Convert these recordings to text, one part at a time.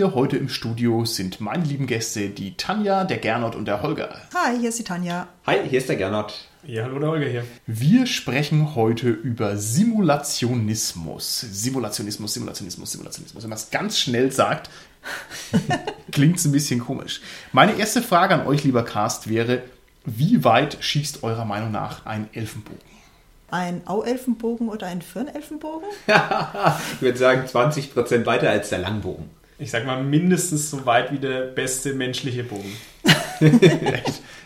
Mir heute im Studio sind meine lieben Gäste, die Tanja, der Gernot und der Holger. Hi, hier ist die Tanja. Hi, hier ist der Gernot. Ja, hallo, der Holger hier. Wir sprechen heute über Simulationismus. Simulationismus, Simulationismus, Simulationismus. Wenn man es ganz schnell sagt, klingt es ein bisschen komisch. Meine erste Frage an euch, lieber Cast, wäre, wie weit schießt eurer Meinung nach ein Elfenbogen? Ein Auelfenbogen oder ein Firnelfenbogen? ich würde sagen 20% weiter als der Langbogen. Ich sag mal mindestens so weit wie der beste menschliche Bogen.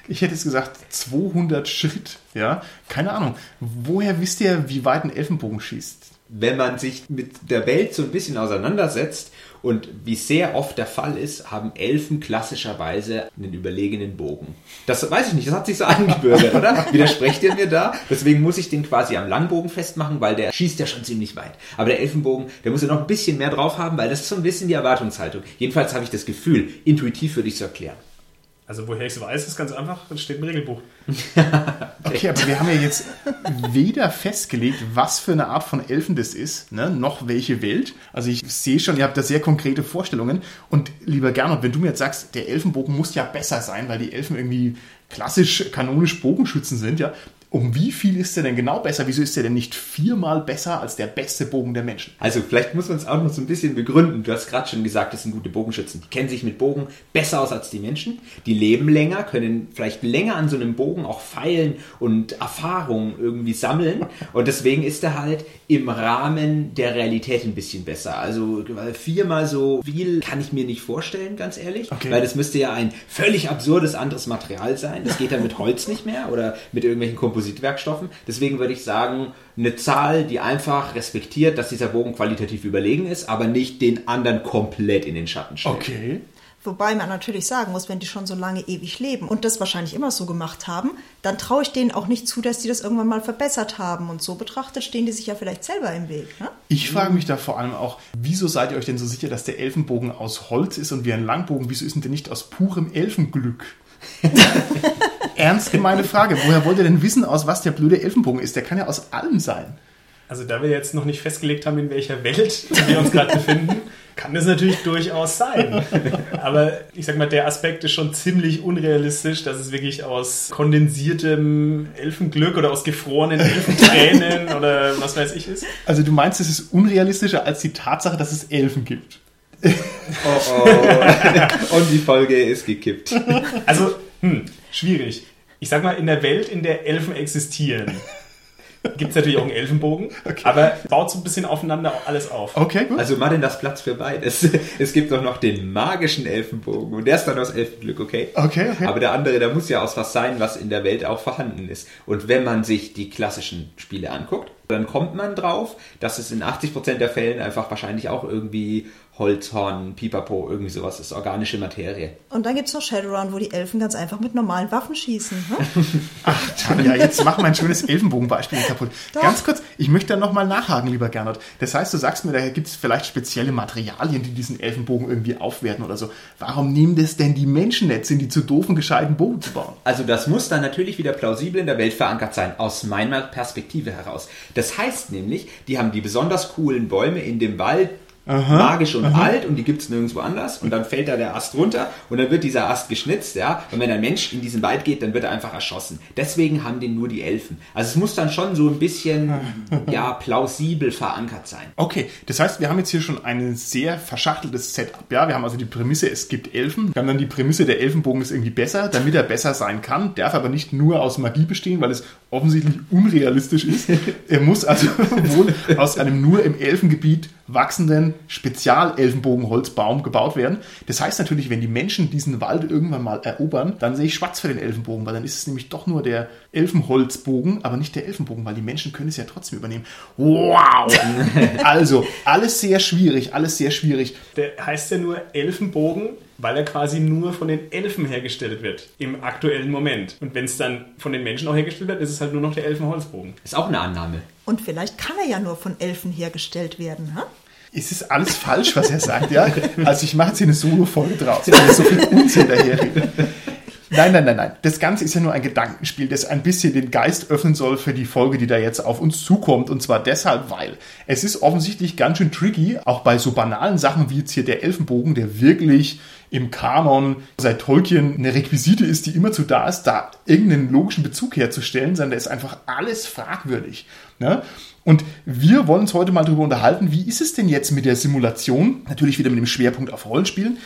ich hätte jetzt gesagt 200 Schritt. Ja, keine Ahnung. Woher wisst ihr, wie weit ein Elfenbogen schießt? Wenn man sich mit der Welt so ein bisschen auseinandersetzt und wie sehr oft der Fall ist, haben Elfen klassischerweise einen überlegenen Bogen. Das weiß ich nicht, das hat sich so angebürgert, oder? Widersprecht ihr mir da? Deswegen muss ich den quasi am Langbogen festmachen, weil der schießt ja schon ziemlich weit. Aber der Elfenbogen, der muss ja noch ein bisschen mehr drauf haben, weil das ist so ein bisschen die Erwartungshaltung. Jedenfalls habe ich das Gefühl, intuitiv würde ich es erklären. Also woher ich es weiß, ist ganz einfach, das steht im Regelbuch. okay, aber wir haben ja jetzt weder festgelegt, was für eine Art von Elfen das ist, ne, noch welche Welt. Also ich sehe schon, ihr habt da sehr konkrete Vorstellungen. Und lieber Gernot, wenn du mir jetzt sagst, der Elfenbogen muss ja besser sein, weil die Elfen irgendwie klassisch kanonisch Bogenschützen sind, ja, um wie viel ist der denn genau besser? Wieso ist der denn nicht viermal besser als der beste Bogen der Menschen? Also vielleicht muss man es auch noch so ein bisschen begründen. Du hast gerade schon gesagt, das sind gute Bogenschützen. Die kennen sich mit Bogen besser aus als die Menschen. Die leben länger, können vielleicht länger an so einem Bogen auch feilen und Erfahrungen irgendwie sammeln. Und deswegen ist er halt im Rahmen der Realität ein bisschen besser. Also viermal so viel kann ich mir nicht vorstellen, ganz ehrlich. Okay. Weil das müsste ja ein völlig absurdes anderes Material sein. Das geht dann mit Holz nicht mehr oder mit irgendwelchen Kompositwerkstoffen. Deswegen würde ich sagen, eine Zahl, die einfach respektiert, dass dieser Bogen qualitativ überlegen ist, aber nicht den anderen komplett in den Schatten stellt. Okay. Wobei man natürlich sagen muss, wenn die schon so lange ewig leben und das wahrscheinlich immer so gemacht haben, dann traue ich denen auch nicht zu, dass die das irgendwann mal verbessert haben. Und so betrachtet stehen die sich ja vielleicht selber im Weg. Ne? Ich frage mich da vor allem auch, wieso seid ihr euch denn so sicher, dass der Elfenbogen aus Holz ist und wie ein Langbogen? Wieso ist denn der nicht aus purem Elfenglück? ernst gemeine Frage. Woher wollt ihr denn wissen, aus was der blöde Elfenbogen ist? Der kann ja aus allem sein. Also da wir jetzt noch nicht festgelegt haben, in welcher Welt wir uns gerade befinden, kann das natürlich durchaus sein. Aber ich sag mal, der Aspekt ist schon ziemlich unrealistisch, dass es wirklich aus kondensiertem Elfenglück oder aus gefrorenen Elfentränen oder was weiß ich ist. Also du meinst, es ist unrealistischer als die Tatsache, dass es Elfen gibt. Oh oh. Und die Folge ist gekippt. Also, hm, schwierig. Ich sag mal, in der Welt, in der Elfen existieren, gibt es natürlich auch einen Elfenbogen, okay. aber baut so ein bisschen aufeinander alles auf. Okay, gut. Also Martin, das Platz für beides. Es gibt doch noch den magischen Elfenbogen und der ist dann aus Elfenglück, okay? Okay, okay. Aber der andere, der muss ja aus was sein, was in der Welt auch vorhanden ist. Und wenn man sich die klassischen Spiele anguckt, dann kommt man drauf, dass es in 80% der Fällen einfach wahrscheinlich auch irgendwie Holzhorn, Pipapo, irgendwie sowas ist, organische Materie. Und dann gibt es noch Shadowrun, wo die Elfen ganz einfach mit normalen Waffen schießen. Hm? Ach, Tanja, jetzt mach mein schönes Elfenbogenbeispiel kaputt. Doch. Ganz kurz, ich möchte da nochmal nachhaken, lieber Gernot. Das heißt, du sagst mir, da gibt es vielleicht spezielle Materialien, die diesen Elfenbogen irgendwie aufwerten oder so. Warum nehmen das denn die Menschen nicht? Sind die zu doof, einen gescheiten Bogen zu bauen? Also das muss dann natürlich wieder plausibel in der Welt verankert sein, aus meiner Perspektive heraus. Das heißt nämlich, die haben die besonders coolen Bäume in dem Wald, Aha, magisch und aha. alt und die gibt es nirgendwo anders und dann fällt da der Ast runter und dann wird dieser Ast geschnitzt, ja. Und wenn ein Mensch in diesen Wald geht, dann wird er einfach erschossen. Deswegen haben den nur die Elfen. Also es muss dann schon so ein bisschen, ja, plausibel verankert sein. Okay, das heißt, wir haben jetzt hier schon ein sehr verschachteltes Setup, ja. Wir haben also die Prämisse, es gibt Elfen. Wir haben dann die Prämisse, der Elfenbogen ist irgendwie besser, damit er besser sein kann, darf aber nicht nur aus Magie bestehen, weil es offensichtlich unrealistisch ist. er muss also wohl aus einem nur im Elfengebiet wachsenden Spezial-Elfenbogenholzbaum gebaut werden. Das heißt natürlich, wenn die Menschen diesen Wald irgendwann mal erobern, dann sehe ich schwarz für den Elfenbogen, weil dann ist es nämlich doch nur der Elfenholzbogen, aber nicht der Elfenbogen, weil die Menschen können es ja trotzdem übernehmen. Wow! also, alles sehr schwierig, alles sehr schwierig. Der heißt ja nur Elfenbogen, weil er quasi nur von den Elfen hergestellt wird im aktuellen Moment. Und wenn es dann von den Menschen auch hergestellt wird, ist es halt nur noch der Elfenholzbogen. Ist auch eine Annahme. Und vielleicht kann er ja nur von Elfen hergestellt werden. Ha? Es ist alles falsch, was er sagt, ja? Also ich mache jetzt hier eine Solo-Folge draus, weil so viel Unsinn daherredet. Nein, nein, nein, nein. Das Ganze ist ja nur ein Gedankenspiel, das ein bisschen den Geist öffnen soll für die Folge, die da jetzt auf uns zukommt. Und zwar deshalb, weil es ist offensichtlich ganz schön tricky, auch bei so banalen Sachen wie jetzt hier der Elfenbogen, der wirklich im Kanon seit Tolkien eine Requisite ist, die immerzu da ist, da irgendeinen logischen Bezug herzustellen, sondern da ist einfach alles fragwürdig. Ne? Und wir wollen uns heute mal darüber unterhalten, wie ist es denn jetzt mit der Simulation? Natürlich wieder mit dem Schwerpunkt auf Rollenspielen.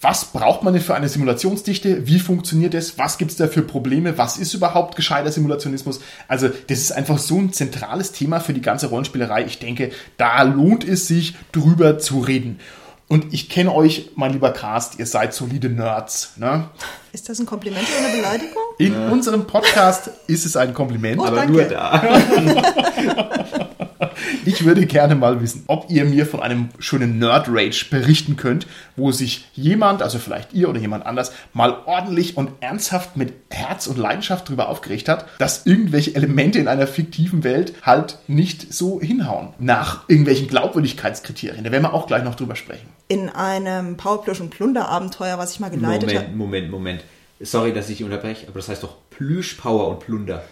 Was braucht man denn für eine Simulationsdichte? Wie funktioniert es? Was gibt es da für Probleme? Was ist überhaupt gescheiter Simulationismus? Also das ist einfach so ein zentrales Thema für die ganze Rollenspielerei. Ich denke, da lohnt es sich, drüber zu reden. Und ich kenne euch, mein lieber Cast, ihr seid solide Nerds. Ne? Ist das ein Kompliment oder eine Beleidigung? In unserem Podcast ist es ein Kompliment. Oh, Aber danke. nur da. Ich würde gerne mal wissen, ob ihr mir von einem schönen Nerd-Rage berichten könnt, wo sich jemand, also vielleicht ihr oder jemand anders, mal ordentlich und ernsthaft mit Herz und Leidenschaft darüber aufgeregt hat, dass irgendwelche Elemente in einer fiktiven Welt halt nicht so hinhauen. Nach irgendwelchen Glaubwürdigkeitskriterien. Da werden wir auch gleich noch drüber sprechen. In einem Powerplüsch- und Plunder-Abenteuer, was ich mal geleitet habe. Moment, Moment, Moment. Sorry, dass ich unterbreche, aber das heißt doch Plüsch, Power und Plunder.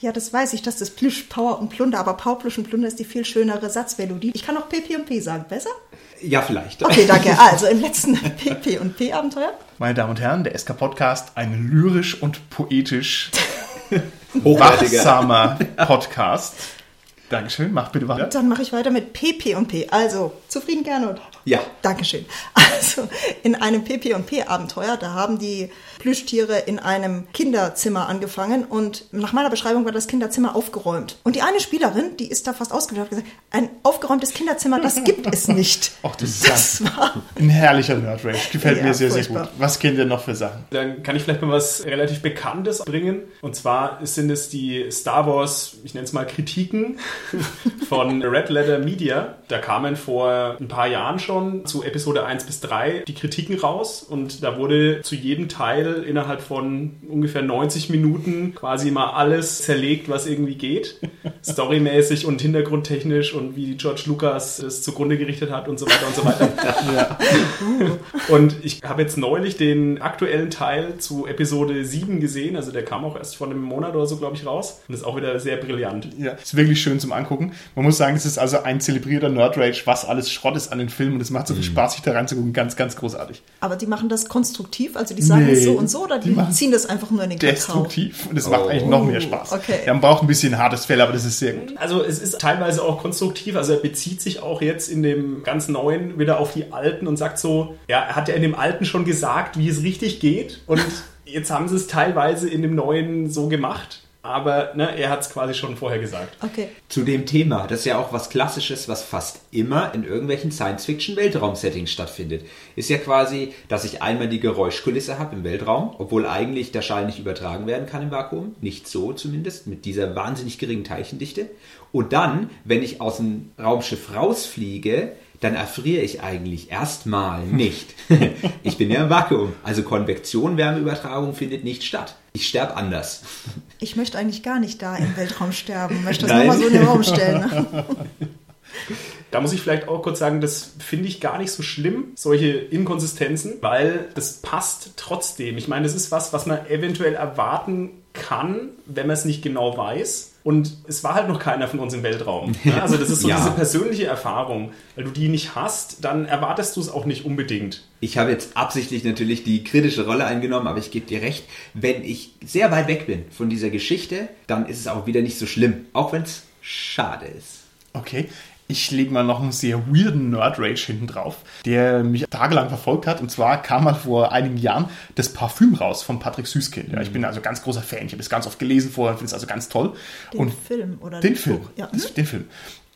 Ja, das weiß ich, dass das Plüsch, Power und Plunder, aber Power, Plüsch und Plunder ist die viel schönere Satzmelodie. Ich kann auch PP und P sagen, besser? Ja, vielleicht. Okay, danke. Also im letzten PP und P-Abenteuer Meine Damen und Herren, der SK Podcast, ein lyrisch und poetisch Hochwertiger. wachsamer Podcast. Dankeschön, mach bitte weiter. Dann mache ich weiter mit PP und P. Also, zufrieden, Gernot? Ja. Dankeschön. Also, in einem PP und P-Abenteuer, da haben die Plüschtiere in einem Kinderzimmer angefangen und nach meiner Beschreibung war das Kinderzimmer aufgeräumt. Und die eine Spielerin, die ist da fast hat gesagt, ein aufgeräumtes Kinderzimmer, das gibt es nicht. Ach, das ist das war Ein herrlicher Nerd Rage. Gefällt Ja, mir sehr, furchtbar. sehr gut. Was kennt ihr noch für Sachen? Dann kann ich vielleicht mal was relativ Bekanntes bringen. Und zwar sind es die Star Wars, ich nenne es mal Kritiken von Red Letter Media. Da kamen vor ein paar Jahren schon zu Episode 1 bis 3 die Kritiken raus. Und da wurde zu jedem Teil innerhalb von ungefähr 90 Minuten quasi mal alles zerlegt, was irgendwie geht. Storymäßig und hintergrundtechnisch und wie George Lucas es zugrunde gerichtet hat und so weiter und so weiter. Und ich habe jetzt neulich den aktuellen Teil zu Episode 7 gesehen, also der kam auch erst vor einem Monat oder so, glaube ich, raus. Und ist auch wieder sehr brillant. Ja, ist wirklich schön zum Angucken. Man muss sagen, es ist also ein zelebrierter Nerd Rage, was alles Schrott ist an den Filmen und es macht so Mhm. viel Spaß, sich da reinzugucken. Ganz, ganz großartig. Aber die machen das konstruktiv, also die sagen Nee, es so und so, oder die, die ziehen das einfach nur in den Kakao? Destruktiv. Und es macht eigentlich noch mehr Spaß. okay. Ja, man braucht ein bisschen hartes Fell, aber das ist sehr gut. Also es ist teilweise auch konstruktiv, also er bezieht sich auch jetzt in dem ganz neuen wieder auf die alten und sagt so, ja, er hat ja in dem alten schon gesagt, wie es richtig geht und jetzt haben sie es teilweise in dem neuen so gemacht, aber ne, er hat es quasi schon vorher gesagt. Okay. Zu dem Thema, das ist ja auch was Klassisches, was fast immer in irgendwelchen Science-Fiction-Weltraum-Settings stattfindet. Ist ja quasi, dass ich einmal die Geräuschkulisse habe im Weltraum, obwohl eigentlich der Schall nicht übertragen werden kann im Vakuum. Nicht so zumindest, mit dieser wahnsinnig geringen Teilchendichte. Und dann, wenn ich aus dem Raumschiff rausfliege, dann erfriere ich eigentlich erstmal nicht. ich bin ja im Vakuum. Also Konvektion, Wärmeübertragung findet nicht statt. Ich sterbe anders. Ich möchte eigentlich gar nicht da im Weltraum sterben. Möchte das nochmal so in den Raum stellen. Da muss ich vielleicht auch kurz sagen, das finde ich gar nicht so schlimm, solche Inkonsistenzen, weil das passt trotzdem. Ich meine, das ist was, was man eventuell erwarten kann, wenn man es nicht genau weiß. Und es war halt noch keiner von uns im Weltraum. Ja, Also das ist so Ja. diese persönliche Erfahrung. Weil du die nicht hast, dann erwartest du es auch nicht unbedingt. Ich habe jetzt absichtlich natürlich die kritische Rolle eingenommen, aber ich gebe dir recht, wenn ich sehr weit weg bin von dieser Geschichte, dann ist es auch wieder nicht so schlimm, auch wenn es schade ist. Okay. Ich lege mal noch einen sehr weirden Nerd Rage hinten drauf, der mich tagelang verfolgt hat. Und zwar kam mal vor einigen Jahren das Parfüm raus von Patrick Süßkind. Ja, ich bin also ganz großer Fan. Ich habe es ganz oft gelesen vorher, finde es also ganz toll. Den und Film oder den das Film. Buch, ja. Das, den Film.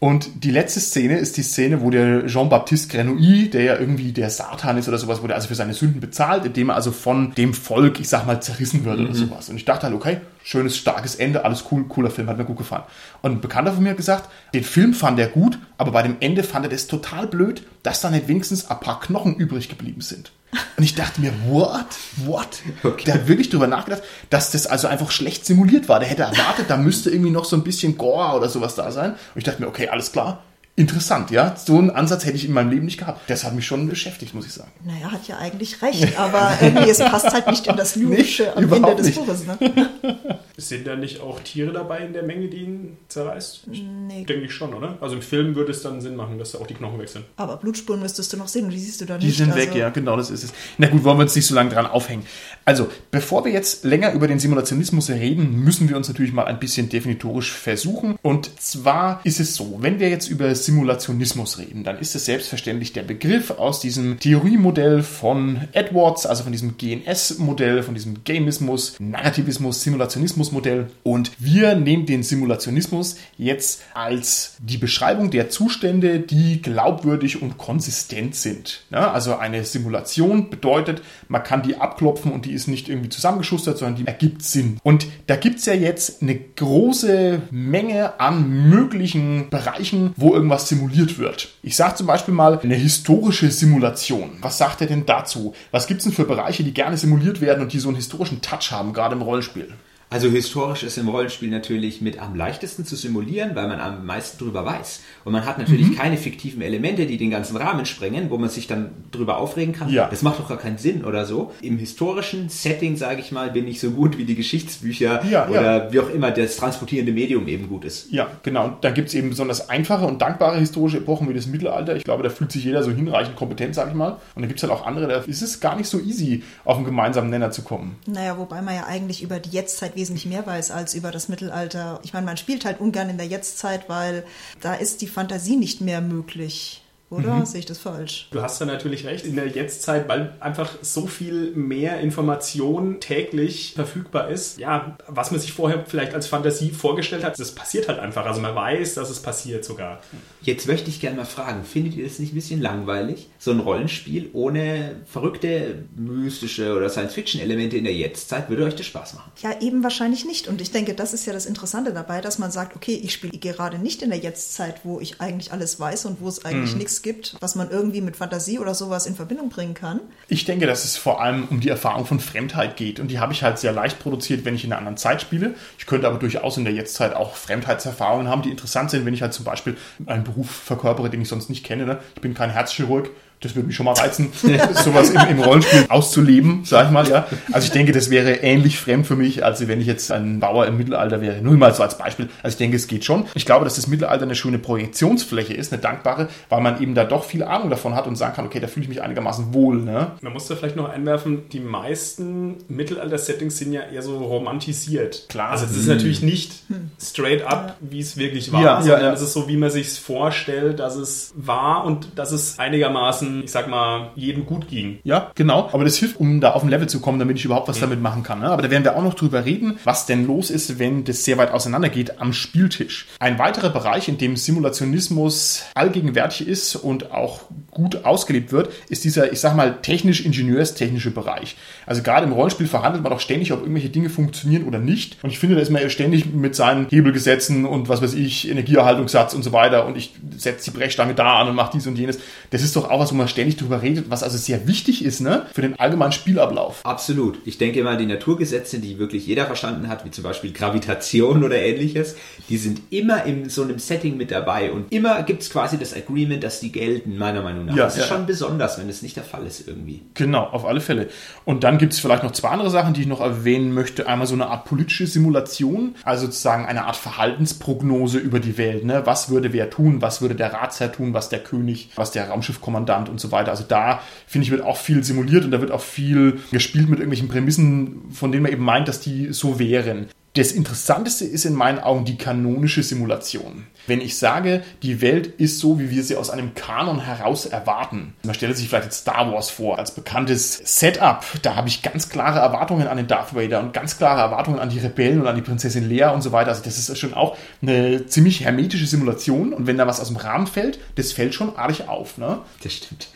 Und die letzte Szene ist die Szene, wo der Jean-Baptiste Grenouille, der ja irgendwie der Satan ist oder sowas, wurde also für seine Sünden bezahlt, indem er also von dem Volk, ich sag mal, zerrissen wird oder sowas. Und ich dachte halt, okay, schönes, starkes Ende, alles cool, cooler Film, hat mir gut gefallen. Und ein Bekannter von mir hat gesagt, den Film fand er gut, aber bei dem Ende fand er das total blöd, dass da nicht wenigstens ein paar Knochen übrig geblieben sind. Und ich dachte mir, what? What? Okay. Der hat wirklich drüber nachgedacht, dass das also einfach schlecht simuliert war. Der hätte erwartet, da müsste irgendwie noch so ein bisschen Gore oder sowas da sein. Und ich dachte mir, okay, alles klar. Interessant, ja. So einen Ansatz hätte ich in meinem Leben nicht gehabt. Das hat mich schon beschäftigt, muss ich sagen. Naja, hat ja eigentlich recht, aber irgendwie, es passt halt nicht in das Lyrische Nee, am Ende des nicht. Buches. Ne? Sind da nicht auch Tiere dabei in der Menge, die ihn zerreißt? Nee. Denke ich schon, oder? Also im Film würde es dann Sinn machen, dass da auch die Knochen wechseln. Aber Blutspuren müsstest du noch sehen und die siehst du da Die nicht. sind also, weg, ja, genau, das ist es. Na gut, wollen wir uns nicht so lange dran aufhängen. Also, bevor wir jetzt länger über den Simulationismus reden, müssen wir uns natürlich mal ein bisschen definitorisch versuchen. Und zwar ist es so, wenn wir jetzt über Simulationismus reden, dann ist es selbstverständlich der Begriff aus diesem Theoriemodell von Edwards, also von diesem GNS-Modell, von diesem Gamismus, Narrativismus, Simulationismus-Modell. Und wir nehmen den Simulationismus jetzt als die Beschreibung der Zustände, die glaubwürdig und konsistent sind. Ja, also eine Simulation bedeutet, man kann die abklopfen und die ist nicht irgendwie zusammengeschustert, sondern die ergibt Sinn. Und da gibt es ja jetzt eine große Menge an möglichen Bereichen, wo irgendwas simuliert wird. Ich sage zum Beispiel mal eine historische Simulation. Was sagt er denn dazu? Was gibt es denn für Bereiche, die gerne simuliert werden und die so einen historischen Touch haben, gerade im Rollenspiel? Also historisch ist im Rollenspiel natürlich mit am leichtesten zu simulieren, weil man am meisten drüber weiß. Und man hat natürlich Mhm. keine fiktiven Elemente, die den ganzen Rahmen sprengen, wo man sich dann drüber aufregen kann. Ja. Das macht doch gar keinen Sinn oder so. Im historischen Setting, sage ich mal, bin ich so gut wie die Geschichtsbücher Ja, oder wie auch immer das transportierende Medium eben gut ist. Ja, genau. Und da gibt es eben besonders einfache und dankbare historische Epochen wie das Mittelalter. Ich glaube, da fühlt sich jeder so hinreichend kompetent, sag ich mal. Und da gibt es halt auch andere, da ist es gar nicht so easy, auf einen gemeinsamen Nenner zu kommen. Naja, wobei man ja eigentlich über die Jetztzeit wesentlich mehr weiß als über das Mittelalter. Ich meine, man spielt halt ungern in der Jetztzeit, weil da ist die Fantasie nicht mehr möglich. Oder Mhm. sehe ich das falsch? Du hast da natürlich recht. In der Jetztzeit, weil einfach so viel mehr Information täglich verfügbar ist. Ja, was man sich vorher vielleicht als Fantasie vorgestellt hat, das passiert halt einfach. Also man weiß, dass es passiert sogar. Jetzt möchte ich gerne mal fragen, findet ihr das nicht ein bisschen langweilig? So ein Rollenspiel ohne verrückte, mystische oder Science-Fiction-Elemente in der Jetztzeit, würde euch das Spaß machen? Ja, eben wahrscheinlich nicht. Und ich denke, das ist ja das Interessante dabei, dass man sagt, okay, ich spiele gerade nicht in der Jetztzeit, wo ich eigentlich alles weiß und wo es Mhm. eigentlich gibt, was man irgendwie mit Fantasie oder sowas in Verbindung bringen kann. Ich denke, dass es vor allem um die Erfahrung von Fremdheit geht. Und die habe ich halt sehr leicht produziert, wenn ich in einer anderen Zeit spiele. Ich könnte aber durchaus in der Jetztzeit auch Fremdheitserfahrungen haben, die interessant sind, wenn ich halt zum Beispiel einen Beruf verkörpere, den ich sonst nicht kenne. Ne? Ich bin kein Herzchirurg. Das würde mich schon mal reizen, sowas im, im Rollenspiel auszuleben, sag ich mal, ja. Also ich denke, das wäre ähnlich fremd für mich, als wenn ich jetzt ein Bauer im Mittelalter wäre. Nur mal so als Beispiel. Also ich denke, es geht schon. Ich glaube, dass das Mittelalter eine schöne Projektionsfläche ist, eine dankbare, weil man eben da doch viel Ahnung davon hat und sagen kann, okay, da fühle ich mich einigermaßen wohl, ne? Man muss da vielleicht noch einwerfen, die meisten Mittelalter-Settings sind ja eher so romantisiert. Klar. Also das ist natürlich nicht straight up, wie es wirklich war, Ja, ja, sondern ja. es ist so, wie man sich vorstellt, dass es war und dass es einigermaßen, ich sag mal, jedem gut ging. Ja, genau. Aber das hilft, um da auf ein Level zu kommen, damit ich überhaupt was damit machen kann. Ne? Aber da werden wir auch noch drüber reden, was denn los ist, wenn das sehr weit auseinander geht am Spieltisch. Ein weiterer Bereich, in dem Simulationismus allgegenwärtig ist und auch gut ausgelebt wird, ist dieser, ich sag mal, technisch-ingenieurstechnische Bereich. Also gerade im Rollenspiel verhandelt man doch ständig, ob irgendwelche Dinge funktionieren oder nicht. Und ich finde, da ist man ja ständig mit seinen Hebelgesetzen und was weiß ich, Energieerhaltungssatz und so weiter und ich setze die Brechstange da an und mache dies und jenes. Das ist doch auch was, wo man ständig drüber redet, was also sehr wichtig ist, ne, für den allgemeinen Spielablauf. Absolut. Ich denke mal, die Naturgesetze, die wirklich jeder verstanden hat, wie zum Beispiel Gravitation oder ähnliches, die sind immer in so einem Setting mit dabei und immer gibt es quasi das Agreement, dass die gelten, meiner Meinung nach. Ja, das ist ja. schon besonders, wenn es nicht der Fall ist irgendwie. Genau, auf alle Fälle. Und dann gibt es vielleicht noch zwei andere Sachen, die ich noch erwähnen möchte. Einmal so eine Art politische Simulation, also sozusagen eine Art Verhaltensprognose über die Welt. Ne? Was würde wer tun, was würde der Ratsherr tun, was der König, was der Raumschiffkommandant und so weiter. Also da, finde ich, wird auch viel simuliert und da wird auch viel gespielt mit irgendwelchen Prämissen, von denen man eben meint, dass die so wären. Das Interessanteste ist in meinen Augen die kanonische Simulation. Wenn ich sage, die Welt ist so, wie wir sie aus einem Kanon heraus erwarten. Man stelle sich vielleicht jetzt Star Wars vor als bekanntes Setup. Da habe ich ganz klare Erwartungen an den Darth Vader und ganz klare Erwartungen an die Rebellen und an die Prinzessin Leia und so weiter. Also das ist schon auch eine ziemlich hermetische Simulation. Und wenn da was aus dem Rahmen fällt, das fällt schon arg auf. Ne? Das stimmt.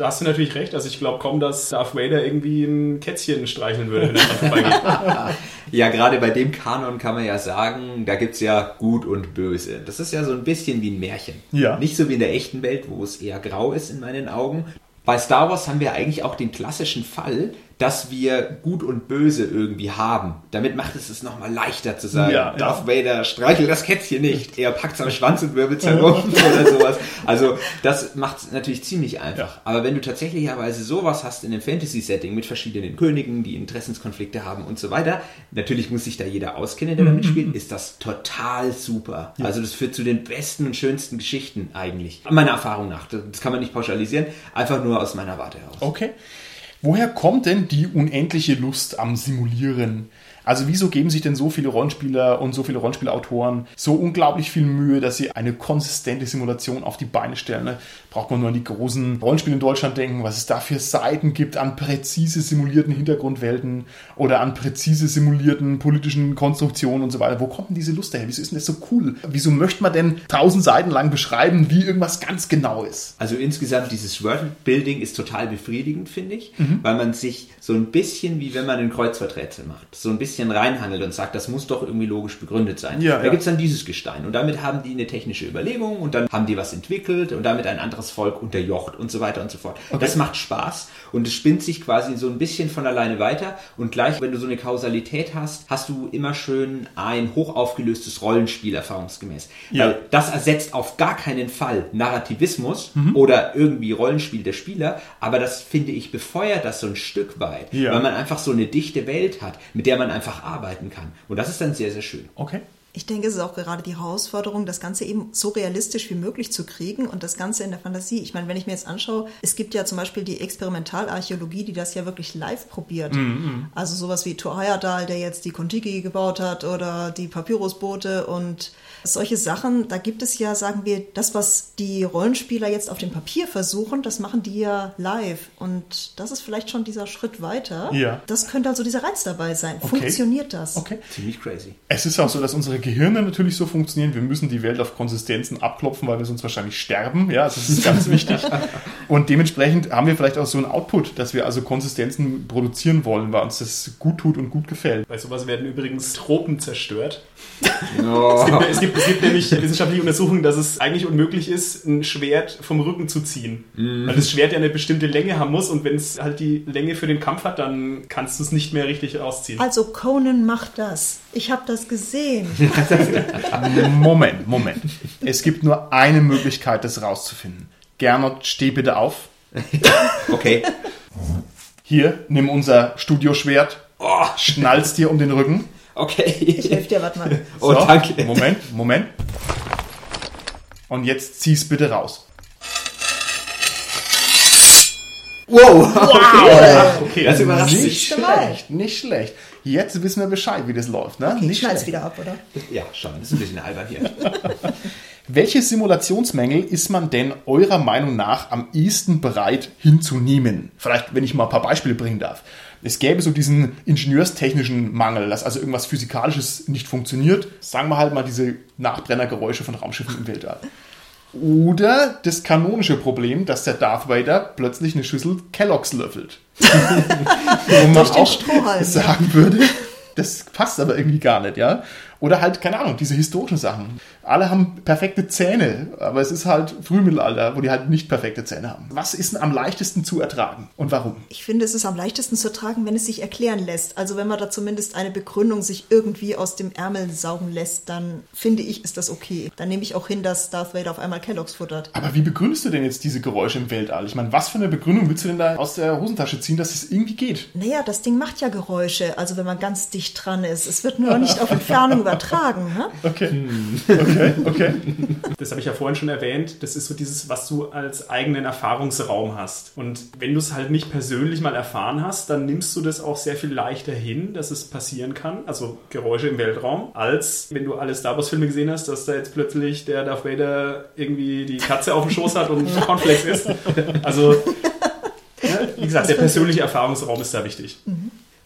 Da hast du natürlich recht. Also ich glaube kaum, dass Darth Vader irgendwie ein Kätzchen streicheln würde, wenn er vorbeigeht. Ja, gerade bei dem Kanon kann man ja sagen, da gibt's ja Gut und Böse. Das ist ja so ein bisschen wie ein Märchen. Ja. Nicht so wie in der echten Welt, wo es eher grau ist in meinen Augen. Bei Star Wars haben wir eigentlich auch den klassischen Fall, dass wir Gut und Böse irgendwie haben. Damit macht es es nochmal leichter zu sagen, Ja, Darth Vader streichelt das Kätzchen nicht. Er packt am Schwanz und wirbelt herum oder sowas. Also das macht es natürlich ziemlich einfach. Ja. Aber wenn du tatsächlicherweise sowas hast in einem Fantasy-Setting mit verschiedenen Königen, die Interessenskonflikte haben und so weiter, natürlich muss sich da jeder auskennen, der damit spielt, ist das total super. Also das führt zu den besten und schönsten Geschichten eigentlich. Meiner Erfahrung nach. Das kann man nicht pauschalisieren, einfach nur aus meiner Warte heraus. Okay. Woher kommt denn die unendliche Lust am Simulieren? Also wieso geben sich denn so viele Rollenspieler und so viele Rollenspielautoren so unglaublich viel Mühe, dass sie eine konsistente Simulation auf die Beine stellen? Ne? Braucht man nur an die großen Rollenspiele in Deutschland denken, was es da für Seiten gibt an präzise simulierten Hintergrundwelten oder an präzise simulierten politischen Konstruktionen und so weiter. Wo kommt denn diese Lust her? Wieso ist denn das so cool? Wieso möchte man denn tausend Seiten lang beschreiben, wie irgendwas ganz genau ist? Also insgesamt dieses Worldbuilding ist total befriedigend, finde ich, weil man sich so ein bisschen wie wenn man ein Kreuzworträtsel macht, so ein bisschen reinhandelt und sagt, das muss doch irgendwie logisch begründet sein. Ja, da ja. gibt's dann dieses Gestein und damit haben die eine technische Überlegung und dann haben die was entwickelt und damit ein anderes Volk unterjocht und so weiter und so fort. Das macht Spaß und es spinnt sich quasi so ein bisschen von alleine weiter und gleich, wenn du so eine Kausalität hast, hast du immer schön ein hochaufgelöstes Rollenspiel erfahrungsgemäß. Ja. Weil das ersetzt auf gar keinen Fall Narrativismus oder irgendwie Rollenspiel der Spieler, aber das finde ich befeuert das so ein Stück weit, weil man einfach so eine dichte Welt hat, mit der man einfach arbeiten kann. Und das ist dann sehr, sehr schön. Okay. Ich denke, es ist auch gerade die Herausforderung, das Ganze eben so realistisch wie möglich zu kriegen und das Ganze in der Fantasie. Ich meine, wenn ich mir jetzt anschaue, es gibt ja zum Beispiel die Experimentalarchäologie, die das ja wirklich live probiert. Also sowas wie Thor Heyerdahl, der jetzt die Kontiki gebaut hat oder die Papyrusboote und solche Sachen. Da gibt es ja, sagen wir, das, was die Rollenspieler jetzt auf dem Papier versuchen, das machen die ja live. Und das ist vielleicht schon dieser Schritt weiter. Ja. Das könnte also dieser Reiz dabei sein. Okay. Funktioniert das? Okay. Ziemlich crazy. Es ist auch so, dass unsere Gehirne natürlich so funktionieren. Wir müssen die Welt auf Konsistenzen abklopfen, weil wir sonst wahrscheinlich sterben. Ja, also das ist ganz wichtig. Und dementsprechend haben wir vielleicht auch so einen Output, dass wir also Konsistenzen produzieren wollen, weil uns das gut tut und gut gefällt. Bei sowas werden übrigens Tropen zerstört. Oh. Es gibt, es gibt nämlich wissenschaftliche Untersuchungen, dass es eigentlich unmöglich ist, ein Schwert vom Rücken zu ziehen. Weil das Schwert ja eine bestimmte Länge haben muss und wenn es halt die Länge für den Kampf hat, dann kannst du es nicht mehr richtig rausziehen. Also Conan macht das. Ich habe das gesehen. Moment, Moment. Es gibt nur eine Möglichkeit, das rauszufinden. Gernot, steh bitte auf. Okay. Hier, nimm unser Studioschwert, Oh, schnallst dir um den Rücken. okay. Ich helfe dir, warte mal. Oh, danke. Moment, Moment. Und jetzt zieh's bitte raus. Wow. Wow! Okay, Das überrascht Nicht schlecht, nicht schlecht. Jetzt wissen wir Bescheid, wie das läuft. Ne? Okay, nicht schlecht. wieder ab, oder? Ja, schon. Das ist ein bisschen albern hier. Welche Simulationsmängel ist man denn eurer Meinung nach am ehesten bereit hinzunehmen? Vielleicht, wenn ich mal ein paar Beispiele bringen darf. Es gäbe so diesen ingenieurstechnischen Mangel, dass also irgendwas Physikalisches nicht funktioniert. Sagen wir halt mal diese Nachbrennergeräusche von Raumschiffen im Weltall. Oder das kanonische Problem, dass der Darth Vader plötzlich eine Schüssel Kelloggs löffelt. Wo man auch sagen würde, das passt aber irgendwie gar nicht, ja. Oder halt, keine Ahnung, diese historischen Sachen. Alle haben perfekte Zähne, aber es ist halt Frühmittelalter, wo die halt nicht perfekte Zähne haben. Was ist denn am leichtesten zu ertragen und warum? Ich finde, es ist am leichtesten zu tragen, wenn es sich erklären lässt. Also wenn man da zumindest eine Begründung sich irgendwie aus dem Ärmel saugen lässt, dann finde ich, ist das okay. Dann nehme ich auch hin, dass Darth Vader auf einmal Kelloggs futtert. Aber wie begründest du denn jetzt diese Geräusche im Weltall? Ich meine, was für eine Begründung willst du denn da aus der Hosentasche ziehen, dass es irgendwie geht? Naja, das Ding macht ja Geräusche, also wenn man ganz dicht dran ist. Es wird nur nicht auf Entfernung übertragen. Ne? Okay, okay, okay. Das habe ich ja vorhin schon erwähnt. Das ist so dieses, was du als eigenen Erfahrungsraum hast. Und wenn du es halt nicht persönlich mal erfahren hast, dann nimmst du das auch sehr viel leichter hin, dass es passieren kann. Also Geräusche im Weltraum, als wenn du alle Star Wars Filme gesehen hast, dass da jetzt plötzlich der Darth Vader irgendwie die Katze auf dem Schoß hat und Cornflakes isst. Also, ja, wie gesagt, der persönliche Erfahrungsraum ist da wichtig.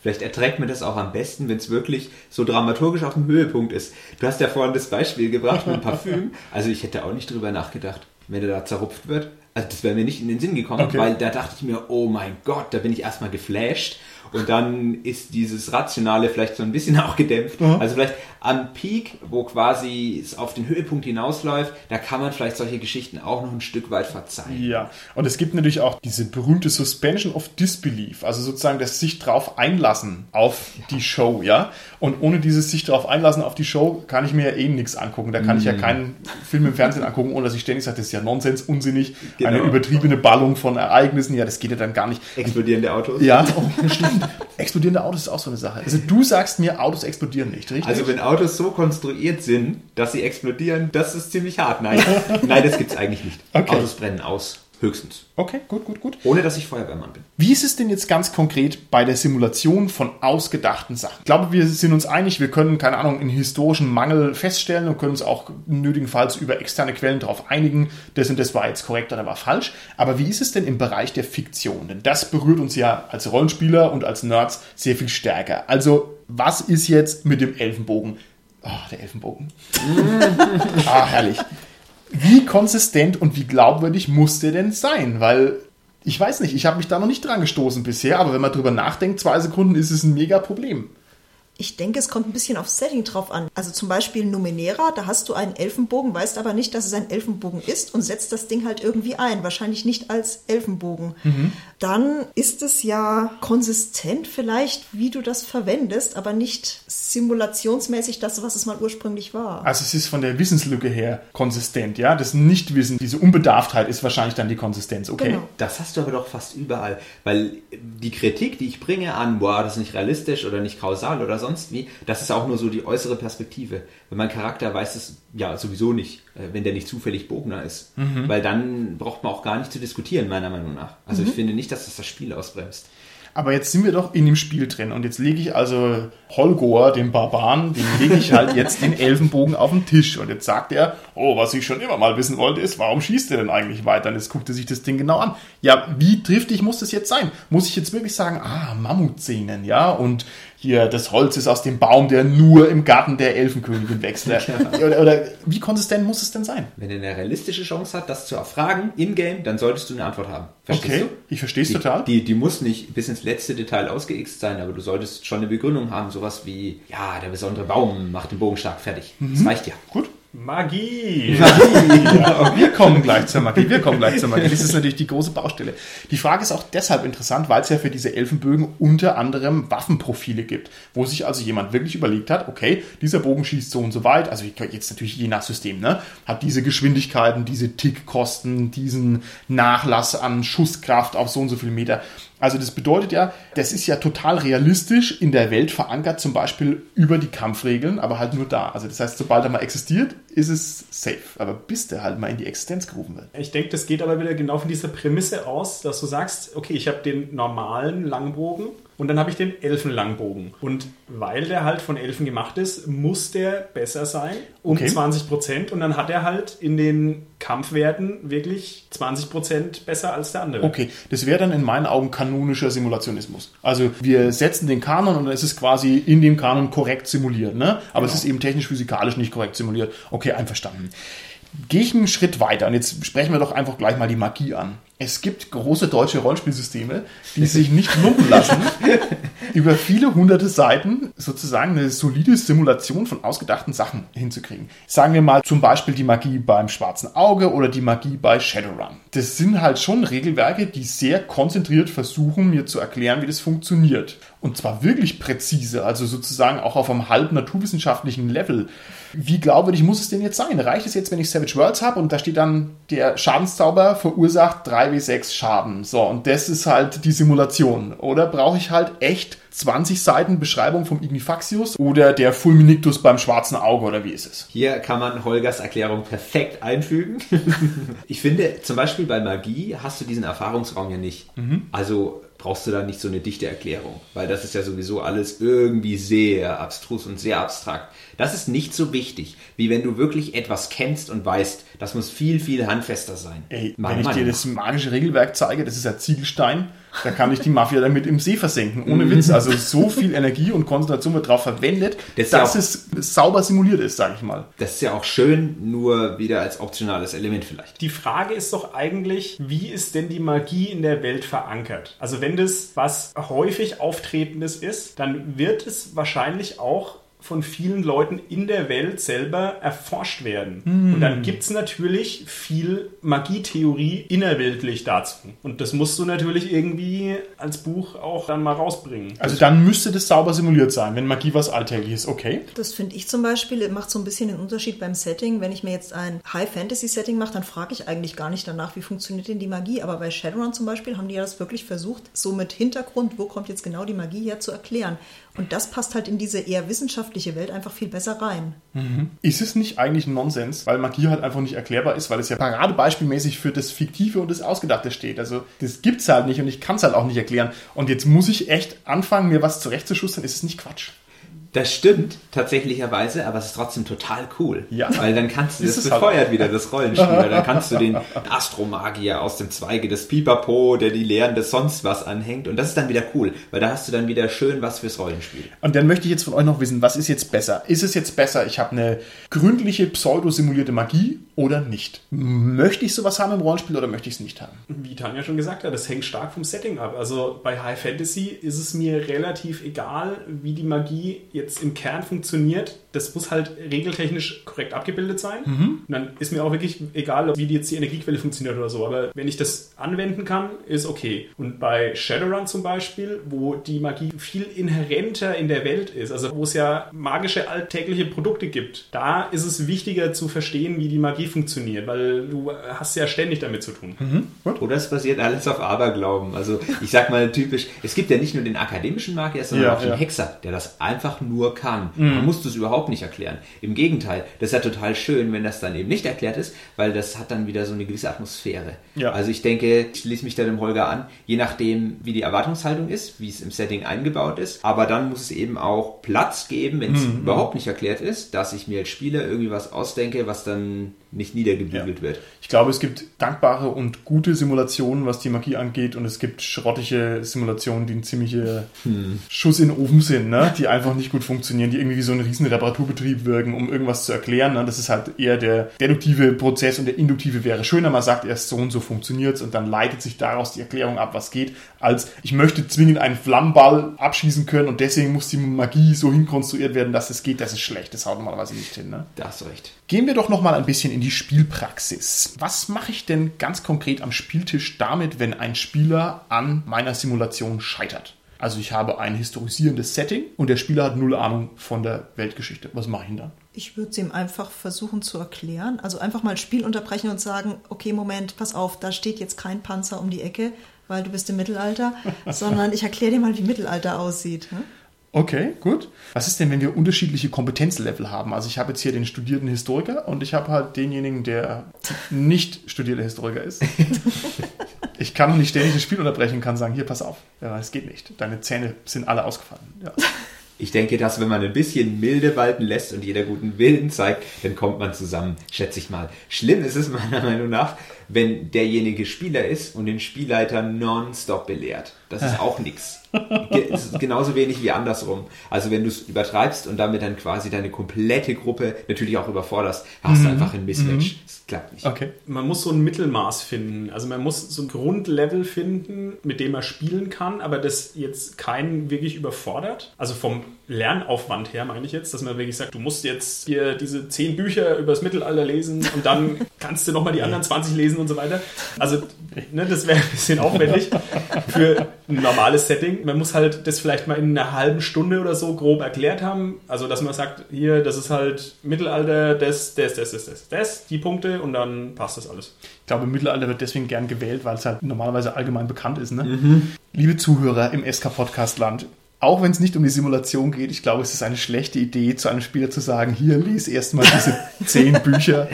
Vielleicht erträgt man das auch am besten, wenn es wirklich so dramaturgisch auf dem Höhepunkt ist. Du hast ja vorhin das Beispiel gebracht mit dem Parfüm. Also ich hätte auch nicht drüber nachgedacht. wenn er da zerrupft wird. Also das wäre mir nicht in den Sinn gekommen, Okay. weil da dachte ich mir, oh mein Gott, da bin ich erstmal geflasht. Und dann ist dieses Rationale vielleicht so ein bisschen auch gedämpft. Also vielleicht am Peak, wo quasi es auf den Höhepunkt hinausläuft, da kann man vielleicht solche Geschichten auch noch ein Stück weit verzeihen. Ja, und es gibt natürlich auch diese berühmte Suspension of Disbelief, also sozusagen das sich drauf einlassen auf die Show, ja. Und ohne dieses sich drauf einlassen auf die Show kann ich mir ja eh nichts angucken. Da kann ich ja keinen Film im Fernsehen angucken, ohne dass ich ständig sage, das ist ja Nonsens, unsinnig, eine Genau. übertriebene Ballung von Ereignissen, ja, das geht ja dann gar nicht. Explodierende Autos. Ja, oh, stimmt. Explodierende Autos ist auch so eine Sache. Also du sagst mir, Autos explodieren nicht, richtig? Also wenn Autos so konstruiert sind, dass sie explodieren, das ist ziemlich hart. Nein, nein, das gibt's eigentlich nicht. Okay. Autos brennen aus, höchstens. okay, gut, gut, gut. Ohne dass ich Feuerwehrmann bin. Wie ist es denn jetzt ganz konkret bei der Simulation von ausgedachten Sachen? Ich glaube, wir sind uns einig, wir können, keine Ahnung, einen historischen Mangel feststellen und können uns auch nötigenfalls über externe Quellen darauf einigen, das und das war jetzt korrekt oder war falsch. Aber wie ist es denn im Bereich der Fiktion? Denn das berührt uns ja als Rollenspieler und als Nerds sehr viel stärker. Also, was ist jetzt mit dem Elfenbogen? Ah, der Elfenbogen. ah, herrlich. Wie konsistent und wie glaubwürdig muss der denn sein? Weil ich weiß nicht, ich habe mich da noch nicht dran gestoßen bisher, aber wenn man drüber nachdenkt, zwei Sekunden ist es ein mega Problem. Ich denke, es kommt ein bisschen aufs Setting drauf an. Also zum Beispiel Numenera, da hast du einen Elfenbogen, weißt aber nicht, dass es ein Elfenbogen ist und setzt das Ding halt irgendwie ein. Wahrscheinlich nicht als Elfenbogen. Dann ist es ja konsistent vielleicht, wie du das verwendest, aber nicht simulationsmäßig das, was es mal ursprünglich war. Also es ist von der Wissenslücke her konsistent, ja. Das Nichtwissen, diese Unbedarftheit ist wahrscheinlich dann die Konsistenz, okay? Genau. Das hast du aber doch fast überall, weil die Kritik, die ich bringe an, boah, das ist nicht realistisch oder nicht kausal oder sonst wie, das ist auch nur so die äußere Perspektive. Wenn mein Charakter weiß es ja sowieso nicht, äh, wenn der nicht zufällig Bogner ist, weil dann braucht man auch gar nicht zu diskutieren, meiner Meinung nach. Also ich finde nicht, dass das das Spiel ausbremst. Aber jetzt sind wir doch in dem Spiel drin und jetzt lege ich also Holgor, dem Barbaren, dem lege ich halt jetzt den Elfenbogen auf den Tisch und jetzt sagt er, oh, was ich schon immer mal wissen wollte, ist, warum schießt er denn eigentlich weiter? Und jetzt guckt er sich das Ding genau an. Ja, wie triftig muss das jetzt sein? Muss ich jetzt wirklich sagen, ah, Mammutzähnen, ja, und hier, das Holz ist aus dem Baum, der nur im Garten der Elfenkönigin wächst. Oder, oder wie konsistent muss es denn sein? Wenn er eine realistische Chance hat, das zu erfragen, in-game, dann solltest du eine Antwort haben. Verstehst Okay, du? ich verstehe es total. Die, die muss nicht bis ins letzte Detail ausgeixt sein, aber du solltest schon eine Begründung haben, sowas wie, ja, der besondere Baum macht den Bogen stark fertig. Mhm. Das reicht ja. Gut. Magie! Ja, wir kommen gleich zur Magie. Wir kommen gleich zur Magie. Das ist natürlich die große Baustelle. Die Frage ist auch deshalb interessant, weil es ja für diese Elfenbögen unter anderem Waffenprofile gibt, wo sich also jemand wirklich überlegt hat, okay, dieser Bogen schießt so und so weit, also jetzt natürlich je nach System, ne, hat diese Geschwindigkeiten, diese Tickkosten, diesen Nachlass an Schusskraft auf so und so viele Meter. Also das bedeutet ja, das ist ja total realistisch in der Welt verankert, zum Beispiel über die Kampfregeln, aber halt nur da. Also das heißt, sobald er mal existiert, ist es safe. Aber bis der halt mal in die Existenz gerufen wird. Ich denke, das geht aber wieder genau von dieser Prämisse aus, dass du sagst, okay, ich habe den normalen Langbogen und dann habe ich den Elfenlangbogen. Und weil der halt von Elfen gemacht ist, muss der besser sein um Okay. 20 Prozent. Und dann hat er halt in den Kampfwerten wirklich 20 Prozent besser als der andere. Okay, das wäre dann in meinen Augen kanonischer Simulationismus. Also wir setzen den Kanon und dann ist es quasi in dem Kanon korrekt simuliert, ne? Aber es ist eben technisch-physikalisch nicht korrekt simuliert. Okay, einverstanden. Gehe ich einen Schritt weiter und jetzt sprechen wir doch einfach gleich mal die Magie an. Es gibt große deutsche Rollenspielsysteme, die sich nicht lumpen lassen, über viele hunderte Seiten sozusagen eine solide Simulation von ausgedachten Sachen hinzukriegen. Sagen wir mal zum Beispiel die Magie beim schwarzen Auge oder die Magie bei Shadowrun. Das sind halt schon Regelwerke, die sehr konzentriert versuchen, mir zu erklären, wie das funktioniert. Und zwar wirklich präzise, also sozusagen auch auf einem halb naturwissenschaftlichen Level. Wie glaubwürdig muss es denn jetzt sein? Reicht es jetzt, wenn ich Savage Worlds habe und da steht dann, der Schadenszauber verursacht 3w6 Schaden. So, und das ist halt die Simulation. Oder brauche ich halt echt 20 Seiten Beschreibung vom Ignifaxius oder der Fulminictus beim schwarzen Auge oder wie ist es? Hier kann man Holgers Erklärung perfekt einfügen. ich finde, zum Beispiel bei Magie hast du diesen Erfahrungsraum ja nicht. Also brauchst du da nicht so eine dichte Erklärung, weil das ist ja sowieso alles irgendwie sehr abstrus und sehr abstrakt. Das ist nicht so wichtig, wie wenn du wirklich etwas kennst und weißt, das muss viel, viel handfester sein. Ey, Meiner wenn ich dir Meinung das magische Regelwerk zeige, das ist ja Ziegelstein, da kann ich die Mafia damit im See versenken. Ohne Witz. Also so viel Energie und Konzentration wird drauf verwendet, Das dass ja es sauber simuliert ist, sage ich mal. Das ist ja auch schön, nur wieder als optionales Element vielleicht. Die Frage ist doch eigentlich, wie ist denn die Magie in der Welt verankert? Also wenn das was häufig auftretendes ist, dann wird es wahrscheinlich auch von vielen Leuten in der Welt selber erforscht werden. Und dann gibt es natürlich viel Magietheorie innerweltlich dazu. Und das musst du natürlich irgendwie als Buch auch dann mal rausbringen. Also dann müsste das sauber simuliert sein, wenn Magie was Alltägliches. Okay. Das finde ich zum Beispiel, macht so ein bisschen den Unterschied beim Setting. Wenn ich mir jetzt ein High-Fantasy-Setting mache, dann frage ich eigentlich gar nicht danach, wie funktioniert denn die Magie. Aber bei Shadowrun zum Beispiel haben die ja das wirklich versucht, so mit Hintergrund, wo kommt jetzt genau die Magie her, zu erklären. Und das passt halt in diese eher wissenschaftliche Welt einfach viel besser rein. Ist es nicht eigentlich Nonsens, weil Magie halt einfach nicht erklärbar ist, weil es ja paradebeispielmäßig für das Fiktive und das Ausgedachte steht. Also das gibt's halt nicht und ich kann es halt auch nicht erklären. Und jetzt muss ich echt anfangen, mir was zurechtzuschustern. Ist es nicht Quatsch? Das stimmt tatsächlicherweise, aber es ist trotzdem total cool. Ja. Weil dann kannst du, das es halt. befeuert wieder das Rollenspiel. weil dann kannst du den Astromagier aus dem Zweige des Pipapo, der die Lehren des sonst was anhängt. Und das ist dann wieder cool, weil da hast du dann wieder schön was fürs Rollenspiel. Und dann möchte ich jetzt von euch noch wissen, was ist jetzt besser? Ist es jetzt besser, ich habe eine gründliche pseudosimulierte Magie oder nicht? Möchte ich sowas haben im Rollenspiel oder möchte ich es nicht haben? Wie Tanja schon gesagt hat, das hängt stark vom Setting ab. Also bei High Fantasy ist es mir relativ egal, wie die Magie jetzt im Kern funktioniert. Das muss halt regeltechnisch korrekt abgebildet sein. Und dann ist mir auch wirklich egal, wie die jetzt die Energiequelle funktioniert oder so. Aber wenn ich das anwenden kann, ist okay. Und bei Shadowrun zum Beispiel, wo die Magie viel inhärenter in der Welt ist, also wo es ja magische alltägliche Produkte gibt, da ist es wichtiger zu verstehen, wie die Magie funktioniert, weil du hast ja ständig damit zu tun. Oder es basiert alles auf Aberglauben. Also ich sag mal typisch, es gibt ja nicht nur den akademischen Magier, sondern Ja, auch den ja. Hexer, der das einfach nur kann. Man muss das überhaupt nicht erklären. Im Gegenteil, das ist ja total schön, wenn das dann eben nicht erklärt ist, weil das hat dann wieder so eine gewisse Atmosphäre. Ja. Also ich denke, ich schließe mich da dem Holger an, je nachdem, wie die Erwartungshaltung ist, wie es im Setting eingebaut ist. Aber dann muss es eben auch Platz geben, wenn es überhaupt nicht erklärt ist, dass ich mir als Spieler irgendwie was ausdenke, was dann nicht niedergebügelt wird. Ich glaube, es gibt dankbare und gute Simulationen, was die Magie angeht, und es gibt schrottige Simulationen, die ein ziemlicher Schuss in den Ofen sind, ne? die einfach nicht gut funktionieren, die irgendwie wie so ein riesen Reparaturbetrieb wirken, um irgendwas zu erklären. Ne? Das ist halt eher der deduktive Prozess und der induktive wäre schöner. Man sagt erst so und so funktioniert's und dann leitet sich daraus die Erklärung ab, was geht, als ich möchte zwingend einen Flammenball abschießen können und deswegen muss die Magie so hinkonstruiert werden, dass es geht. Das ist schlecht. Das haut normalerweise nicht hin. Ne? Da hast du recht. Gehen wir doch noch mal ein bisschen in die Spielpraxis. Was mache ich denn ganz konkret am Spieltisch damit, wenn ein Spieler an meiner Simulation scheitert? Also ich habe ein historisierendes Setting und der Spieler hat null Ahnung von der Weltgeschichte. Was mache ich denn dann? Ich würde es ihm einfach versuchen zu erklären. Also einfach mal Spiel unterbrechen und sagen, okay, Moment, pass auf, da steht jetzt kein Panzer um die Ecke, weil du bist im Mittelalter, sondern ich erkläre dir mal, wie Mittelalter aussieht. ne? Okay, gut. Was ist denn, wenn wir unterschiedliche Kompetenzlevel haben? Also ich habe jetzt hier den studierten Historiker und ich habe halt denjenigen, der nicht studierter Historiker ist. Ich kann nicht ständig das Spiel unterbrechen und kann sagen, hier, pass auf, ja, es geht nicht. Deine Zähne sind alle ausgefallen. Ja. Ich denke, dass wenn man ein bisschen Milde walten lässt und jeder guten Willen zeigt, dann kommt man zusammen, schätze ich mal. Schlimm ist es meiner Meinung nach, wenn derjenige Spieler ist und den Spielleiter nonstop belehrt. Das ist auch nichts. Genauso wenig wie andersrum. Also wenn du es übertreibst und damit dann quasi deine komplette Gruppe natürlich auch überforderst, hast du einfach ein Mismatch. Das klappt nicht. Okay. Man muss so ein Mittelmaß finden. Also man muss so ein Grundlevel finden, mit dem er spielen kann, aber das jetzt keinen wirklich überfordert. Also vom Lernaufwand her meine ich jetzt, dass man wirklich sagt, du musst jetzt hier diese zehn Bücher über das Mittelalter lesen und dann kannst du nochmal die anderen 20 lesen und so weiter. Also ne, das wäre ein bisschen aufwendig für ein normales Setting. Man muss halt das vielleicht mal in einer halben Stunde oder so grob erklärt haben. Also dass man sagt, hier, das ist halt Mittelalter, das, das, das, das, das, das, die Punkte und dann passt das alles. Ich glaube, Mittelalter wird deswegen gern gewählt, weil es halt normalerweise allgemein bekannt ist. Ne? Liebe Zuhörer im SK-Podcast-Land, auch wenn es nicht um die Simulation geht, ich glaube, es ist eine schlechte Idee, zu einem Spieler zu sagen, hier, lies erstmal diese zehn Bücher.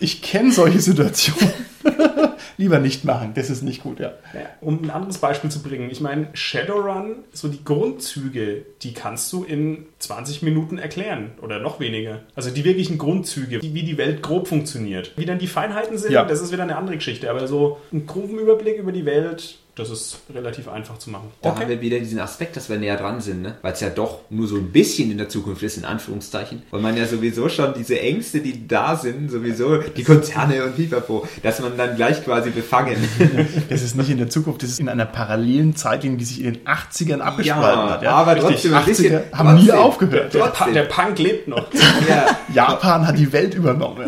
Ich kenne solche Situationen. Lieber nicht machen, das ist nicht gut, ja. Um ein anderes Beispiel zu bringen, ich meine, Shadowrun, so die Grundzüge, die kannst du in 20 Minuten erklären oder noch weniger. Also die wirklichen Grundzüge, wie die Welt grob funktioniert. Wie dann die Feinheiten sind, Ja. das ist wieder eine andere Geschichte. Aber so einen groben Überblick über die Welt, das ist relativ einfach zu machen. Da haben wir wieder diesen Aspekt, dass wir näher dran sind, ne? weil es ja doch nur so ein bisschen in der Zukunft ist, in Anführungszeichen. Weil man ja sowieso schon diese Ängste, die da sind, sowieso die Konzerne und Pipapo, dass man dann gleich quasi befangen. Das ist nicht in der Zukunft, das ist in einer parallelen Zeitlinie, die sich in den 80ern abgespalten Ja, hat. Ja. aber Richtig, trotzdem ein bisschen- 80er haben nie trotzdem. aufgehört. Der. Pa- der Punk lebt noch. ja, Japan hat die Welt übernommen.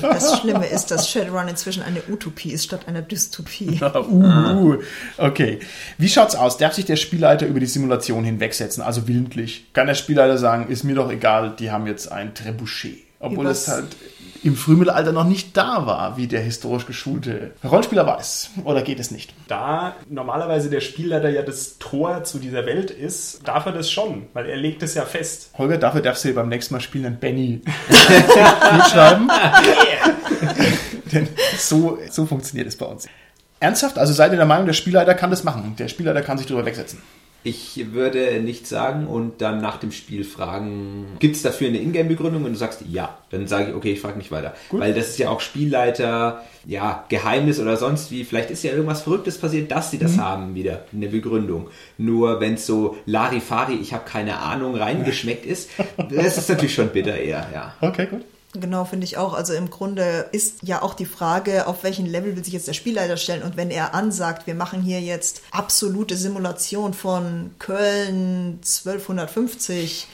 Das Schlimme ist, dass Shadowrun inzwischen eine Utopie ist statt einer Dystopie. Ja. Okay. Wie schaut's aus? Darf sich der Spielleiter über die Simulation hinwegsetzen, also willentlich? Kann der Spielleiter sagen, ist mir doch egal, die haben jetzt ein Trebuchet. Obwohl es halt im Frühmittelalter noch nicht da war, wie der historisch geschulte Rollenspieler weiß. Oder geht es nicht? Da normalerweise der Spielleiter ja das Tor zu dieser Welt ist, darf er das schon, weil er legt es ja fest. Holger, dafür darfst du dir beim nächsten Mal spielen, dann Benny mitschreiben. Denn so, so funktioniert es bei uns. Ernsthaft? Also seid ihr der Meinung, der Spielleiter kann das machen? Der Spielleiter kann sich drüber wegsetzen. Ich würde nichts sagen und dann nach dem Spiel fragen, gibt es dafür eine Ingame-Begründung? Und du sagst ja, dann sage ich, okay, ich frage nicht weiter. Weil das ist ja auch Spielleiter, ja, Geheimnis oder sonst wie. Vielleicht ist ja irgendwas Verrücktes passiert, dass sie das haben wieder, eine Begründung. Nur wenn es so Larifari, ich habe keine Ahnung, reingeschmeckt ist, das ist natürlich schon bitter eher, ja. Okay, gut. Genau, finde ich auch. Also im Grunde ist ja auch die Frage, auf welchen Level will sich jetzt der Spielleiter stellen. Und wenn er ansagt, wir machen hier jetzt absolute Simulation von Köln 1250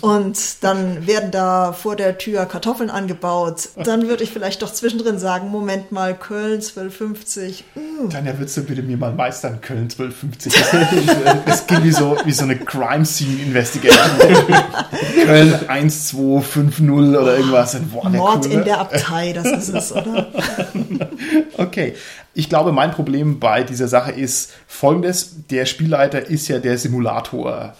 und dann werden da vor der Tür Kartoffeln angebaut, dann würde ich vielleicht doch zwischendrin sagen, Moment mal, Köln 1250, uh, Tanja, würdest du bitte mir mal meistern, Köln 1250? Das, das ging wie so, wie so eine Crime Scene Investigation. Köln 1250 oder irgendwas. Boah, der Mord cool, in der Abtei, das ist es, oder? Okay. Ich glaube, mein Problem bei dieser Sache ist folgendes. Der Spielleiter ist ja der Simulator.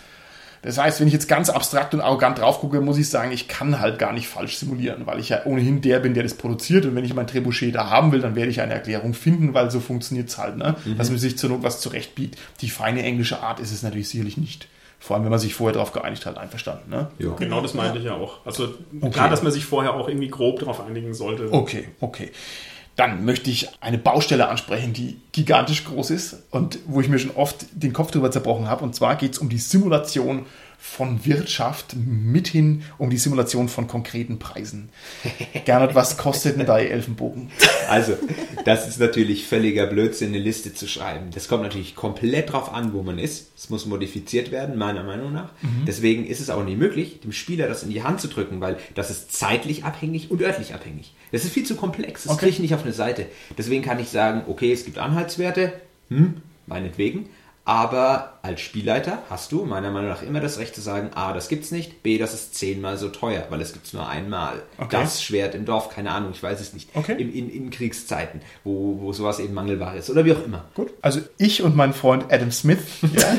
Das heißt, wenn ich jetzt ganz abstrakt und arrogant drauf gucke, muss ich sagen, ich kann halt gar nicht falsch simulieren, weil ich ja ohnehin der bin, der das produziert. Und wenn ich mein Trebuchet da haben will, dann werde ich eine Erklärung finden, weil so funktioniert es halt, ne? Dass man sich zur Not was zurechtbiegt. Die feine englische Art ist es natürlich sicherlich nicht. Vor allem, wenn man sich vorher darauf geeinigt hat, einverstanden, ne? ja. Genau das meinte ich ja auch. Also Okay. klar, dass man sich vorher auch irgendwie grob darauf einigen sollte. Okay, okay. Dann möchte ich eine Baustelle ansprechen, die gigantisch groß ist und wo ich mir schon oft den Kopf drüber zerbrochen habe. Und zwar geht es um die Simulation von Wirtschaft mithin um die Simulation von konkreten Preisen. Gernot, was kostet denn da Ihr Elfenbogen? Also, das ist natürlich völliger Blödsinn, eine Liste zu schreiben. Das kommt natürlich komplett drauf an, wo man ist. Es muss modifiziert werden, meiner Meinung nach. Deswegen ist es auch nicht möglich, dem Spieler das in die Hand zu drücken, weil das ist zeitlich abhängig und örtlich abhängig. Das ist viel zu komplex. Das Okay. kriege ich nicht auf eine Seite. Deswegen kann ich sagen, okay, es gibt Anhaltswerte, hm, meinetwegen. Aber als Spielleiter hast du meiner Meinung nach immer das Recht zu sagen, A, das gibt's nicht, B, das ist zehnmal so teuer, weil es gibt's nur einmal. Okay. Das Schwert im Dorf, keine Ahnung, ich weiß es nicht. Okay. In, in, in Kriegszeiten, wo, wo sowas eben mangelbar ist oder wie auch immer. Gut. Also ich und mein Freund Adam Smith, ja,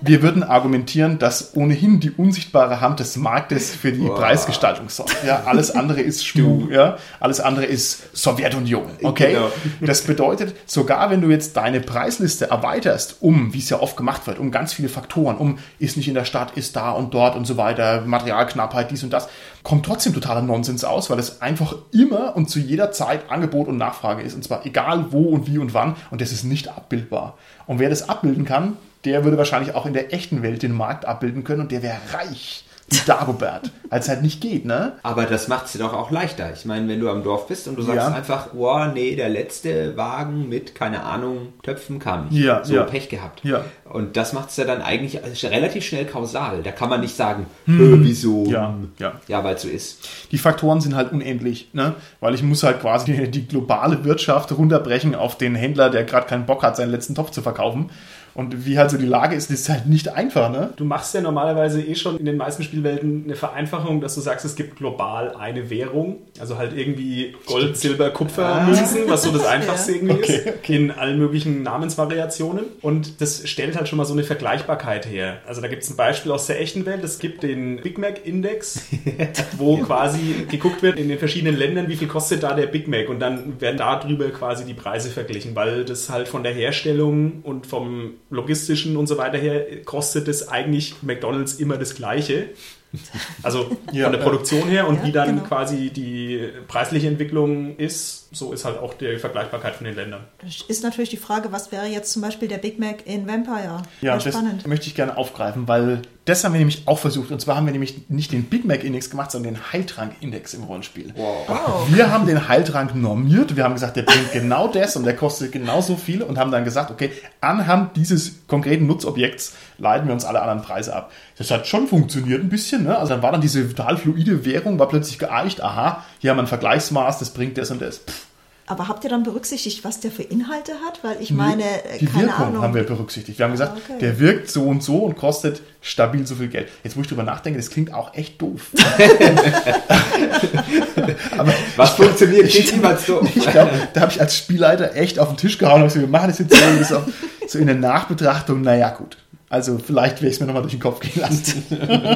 wir würden argumentieren, dass ohnehin die unsichtbare Hand des Marktes für die Boah. Preisgestaltung sorgt. Ja, alles andere ist Schmuh, ja, alles andere ist Sowjetunion. Okay. Genau. Das bedeutet, sogar wenn du jetzt deine Preisliste erweiterst, um, wie es ja oft gemacht wird, um ganz viele Faktoren, um ist nicht in der Stadt, ist da und dort und so weiter, Materialknappheit, dies und das, kommt trotzdem totaler Nonsens aus, weil es einfach immer und zu jeder Zeit Angebot und Nachfrage ist. Und zwar egal wo und wie und wann. Und das ist nicht abbildbar. Und wer das abbilden kann, der würde wahrscheinlich auch in der echten Welt den Markt abbilden können und der wäre reich. Dagobert. Als es halt nicht geht, ne? Aber das macht es dir doch auch leichter. Ich meine, wenn du am Dorf bist und du sagst Ja. einfach, oh nee, der letzte Wagen mit, keine Ahnung, Töpfen kam nicht. Ja, so ja. Pech gehabt. Ja. Und das macht es ja dann eigentlich relativ schnell kausal. Da kann man nicht sagen, äh, wieso? Hm. Ja, ja. Ja, weil es so ist. die Faktoren sind halt unendlich, ne? Weil ich muss halt quasi die globale Wirtschaft runterbrechen auf den Händler, der gerade keinen Bock hat, seinen letzten Topf zu verkaufen. Und wie halt so die Lage ist, ist halt nicht einfach, ne? Du machst ja normalerweise eh schon in den meisten Spielwelten eine Vereinfachung, dass du sagst, es gibt global eine Währung. Also halt irgendwie Gold, Silber, Kupfer, Münzen, was so das Einfachste irgendwie Okay, ist. In allen möglichen Namensvariationen. Und das stellt halt schon mal so eine Vergleichbarkeit her. Also da gibt es ein Beispiel aus der echten Welt. Es gibt den Big Mac Index, wo quasi geguckt wird in den verschiedenen Ländern, wie viel kostet da der Big Mac. Und dann werden darüber quasi die Preise verglichen, weil das halt von der Herstellung und vom logistischen und so weiter her kostet es eigentlich McDonalds immer das Gleiche. Also Ja, von der. Produktion her und Ja, wie dann genau. quasi die preisliche Entwicklung ist, so ist halt auch die Vergleichbarkeit von den Ländern. Das ist natürlich die Frage, was wäre jetzt zum Beispiel der Big Mac in Vampire? Ja, das spannend. möchte ich gerne aufgreifen, weil das haben wir nämlich auch versucht. Und zwar haben wir nämlich nicht den Big Mac Index gemacht, sondern den Heiltrank-Index im Rollenspiel. Wow. Oh. Wir haben den Heiltrank normiert. Wir haben gesagt, der bringt genau das und der kostet genauso viel und haben dann gesagt, okay, anhand dieses konkreten Nutzobjekts leiten wir uns alle anderen Preise ab. Das hat schon funktioniert ein bisschen. Ne? Also dann war dann diese total fluide Währung, war plötzlich geeicht, aha, hier haben wir ein Vergleichsmaß, das bringt das und das. Pff, Aber habt ihr dann berücksichtigt, was der für Inhalte hat? Weil ich meine, äh, die keine Wirkung Ahnung. haben wir berücksichtigt. Wir haben gesagt, okay. der wirkt so und so und kostet stabil so viel Geld. Jetzt, wo ich drüber nachdenke, das klingt auch echt doof. Was funktioniert, geht niemals so. Ich glaube, da habe ich als Spielleiter echt auf den Tisch gehauen und gesagt, wir machen das jetzt so, das auch so in der Nachbetrachtung, naja gut. Also vielleicht werde ich es mir nochmal durch den Kopf gehen lassen.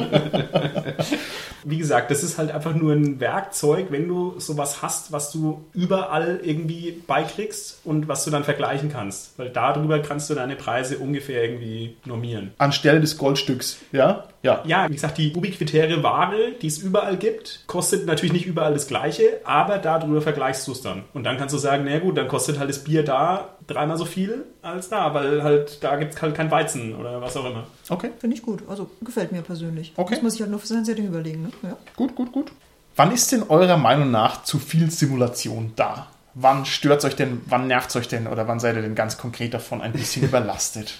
Wie gesagt, das ist halt einfach nur ein Werkzeug, wenn du sowas hast, was du überall irgendwie beikriegst und was du dann vergleichen kannst. Weil darüber kannst du deine Preise ungefähr irgendwie normieren. Anstelle des Goldstücks, ja? Ja. Ja, wie gesagt, die ubiquitäre Ware, die es überall gibt, kostet natürlich nicht überall das Gleiche, aber darüber vergleichst du es dann. Und dann kannst du sagen, na gut, dann kostet halt das Bier da dreimal so viel als da, weil halt da gibt es halt kein Weizen oder was auch immer. Okay, Finde ich gut. Also gefällt mir persönlich. Okay. Das muss ich halt nur für sein Setting überlegen. Ne? Ja. gut, gut, gut. Wann ist denn eurer Meinung nach zu viel Simulation da? Wann stört euch denn, wann nervt euch denn oder wann seid ihr denn ganz konkret davon ein bisschen überlastet?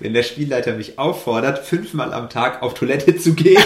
Wenn der Spielleiter mich auffordert, fünfmal am Tag auf Toilette zu gehen,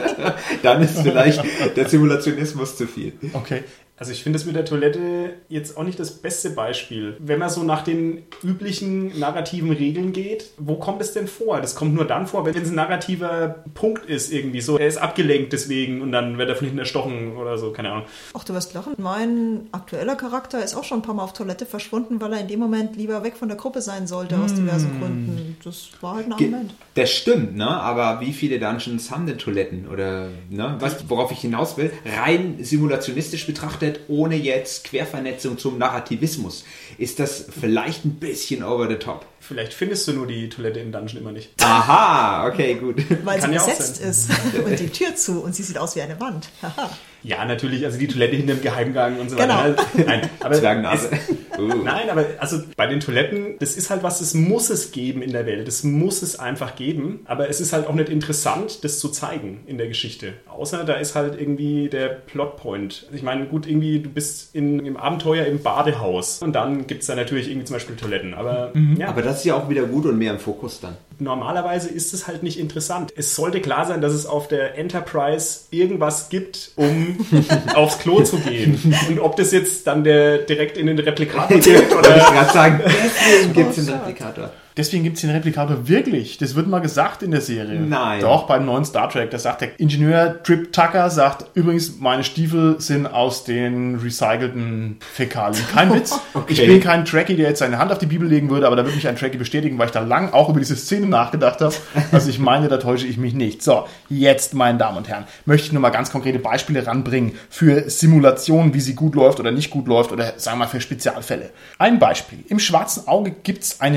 dann ist vielleicht der Simulationismus zu viel. Okay. Also ich finde es mit der Toilette jetzt auch nicht das beste Beispiel. Wenn man so nach den üblichen narrativen Regeln geht, wo kommt es denn vor? Das kommt nur dann vor, wenn es ein narrativer Punkt ist irgendwie. So, er ist abgelenkt deswegen und dann wird er von hinten erstochen oder so, keine Ahnung. Ach, du wirst lachen. Mein aktueller Charakter ist auch schon ein paar Mal auf Toilette verschwunden, weil er in dem Moment lieber weg von der Gruppe sein sollte, aus diversen Gründen. Das war halt ein Ge- Argument. Das stimmt, ne? Aber wie viele Dungeons haben denn Toiletten? Oder ne? Was, worauf ich hinaus will, rein simulationistisch betrachtet, ohne jetzt Quervernetzung zum Narrativismus, ist das vielleicht ein bisschen over the top. Vielleicht findest du nur die Toilette im Dungeon immer nicht. Aha, okay, gut. Weil Kann sie ja besetzt sein. ist und die Tür zu und sie sieht aus wie eine Wand. Haha. Ja, natürlich, also die Toilette hinter dem Geheimgang und so Genau. weiter. Nein, aber Zwergnase. es-. Nein, aber also bei den Toiletten, das ist halt was, das muss es geben in der Welt. Das muss es einfach geben. Aber es ist halt auch nicht interessant, das zu zeigen in der Geschichte. Außer da ist halt irgendwie der Plotpoint. Ich meine, gut, irgendwie, du bist in, im Abenteuer im Badehaus. Und dann gibt es da natürlich irgendwie zum Beispiel Toiletten. Aber ja, Aber das ist ja auch wieder gut und mehr im Fokus dann. Normalerweise ist es halt nicht interessant. Es sollte klar sein, dass es auf der Enterprise irgendwas gibt, um aufs Klo zu gehen. Und ob das jetzt dann der direkt in den Replikator geht Wollte ich oder gerade sagen, deswegen gibt es den Replikator. Deswegen gibt es den Replikator wirklich. Das wird mal gesagt in der Serie. Nein. Doch, beim neuen Star Trek. Da sagt der Ingenieur Trip Tucker, sagt, übrigens, meine Stiefel sind aus den recycelten Fäkalien. Kein Witz. Okay. Ich bin kein Trekkie, der jetzt seine Hand auf die Bibel legen würde, aber da würde mich ein Trekkie bestätigen, weil ich da lang auch über diese Szene nachgedacht habe. Also ich meine, da täusche ich mich nicht. So, jetzt, meine Damen und Herren, möchte ich nur mal ganz konkrete Beispiele ranbringen für Simulationen, wie sie gut läuft oder nicht gut läuft oder sagen wir mal für Spezialfälle. Ein Beispiel. Im Schwarzen Auge gibt es ein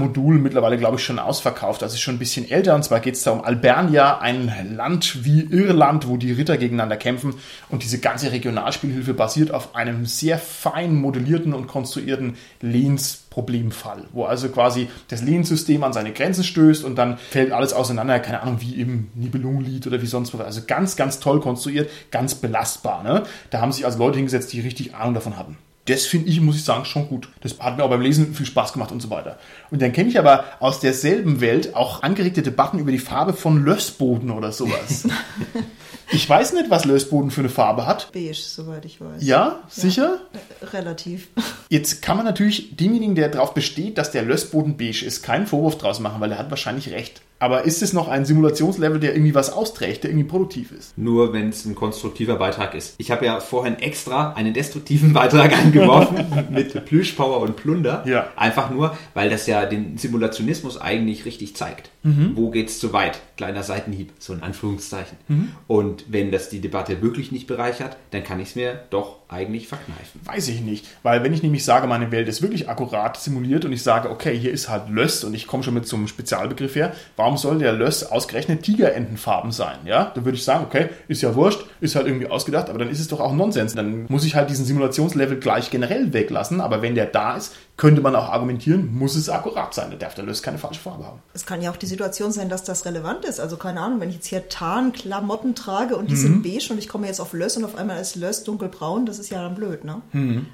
Regionalmodul, mittlerweile glaube ich schon ausverkauft. Das ist schon ein bisschen älter und zwar geht es da um Albernia, ein Land wie Irland, wo die Ritter gegeneinander kämpfen und diese ganze Regionalspielhilfe basiert auf einem sehr fein modellierten und konstruierten Lehnsproblemfall, wo also quasi das Lehnsystem an seine Grenzen stößt und dann fällt alles auseinander, keine Ahnung, wie im Nibelungenlied oder wie sonst was. Also ganz, ganz toll konstruiert, ganz belastbar. Ne? Da haben sich also Leute hingesetzt, die richtig Ahnung davon hatten. Das finde ich, muss ich sagen, schon gut. Das hat mir auch beim Lesen viel Spaß gemacht und so weiter. Und dann kenne ich aber aus derselben Welt auch angeregte Debatten über die Farbe von Lössboden oder sowas. ich weiß nicht, was Lössboden für eine Farbe hat. Beige, soweit ich weiß. Ja, sicher? Äh, Relativ. Jetzt kann man natürlich demjenigen, der darauf besteht, dass der Lössboden beige ist, keinen Vorwurf draus machen, weil er hat wahrscheinlich recht. Aber ist es noch ein Simulationslevel, der irgendwie was austrägt, der irgendwie produktiv ist? Nur wenn es ein konstruktiver Beitrag ist. Ich habe ja vorhin extra einen destruktiven Beitrag angeworfen mit Plüschpower und Plunder. Ja. Einfach nur, weil das ja den Simulationismus eigentlich richtig zeigt. Mhm. Wo geht's zu weit? Kleiner Seitenhieb, so in Anführungszeichen. Mhm. Und wenn das die Debatte wirklich nicht bereichert, dann kann ich es mir doch eigentlich verkneifen. Weiß ich nicht. Weil wenn ich nämlich sage, meine Welt ist wirklich akkurat simuliert und ich sage, okay, hier ist halt Löss und ich komme schon mit so einem Spezialbegriff her, warum soll der Löss ausgerechnet Tigerentenfarben sein? Ja, dann würde ich sagen, okay, ist ja wurscht, ist halt irgendwie ausgedacht, aber dann ist es doch auch Nonsens. Dann muss ich halt diesen Simulationslevel gleich generell weglassen, aber wenn der da ist, könnte man auch argumentieren, muss es akkurat sein. Da darf der Löss keine falsche Farbe haben. Es kann ja auch die Situation sein, dass das relevant ist. Also keine Ahnung, wenn ich jetzt hier Tarnklamotten trage und die sind beige und ich komme jetzt auf Löss und auf einmal ist Löss dunkelbraun, das ist ja dann blöd, ne?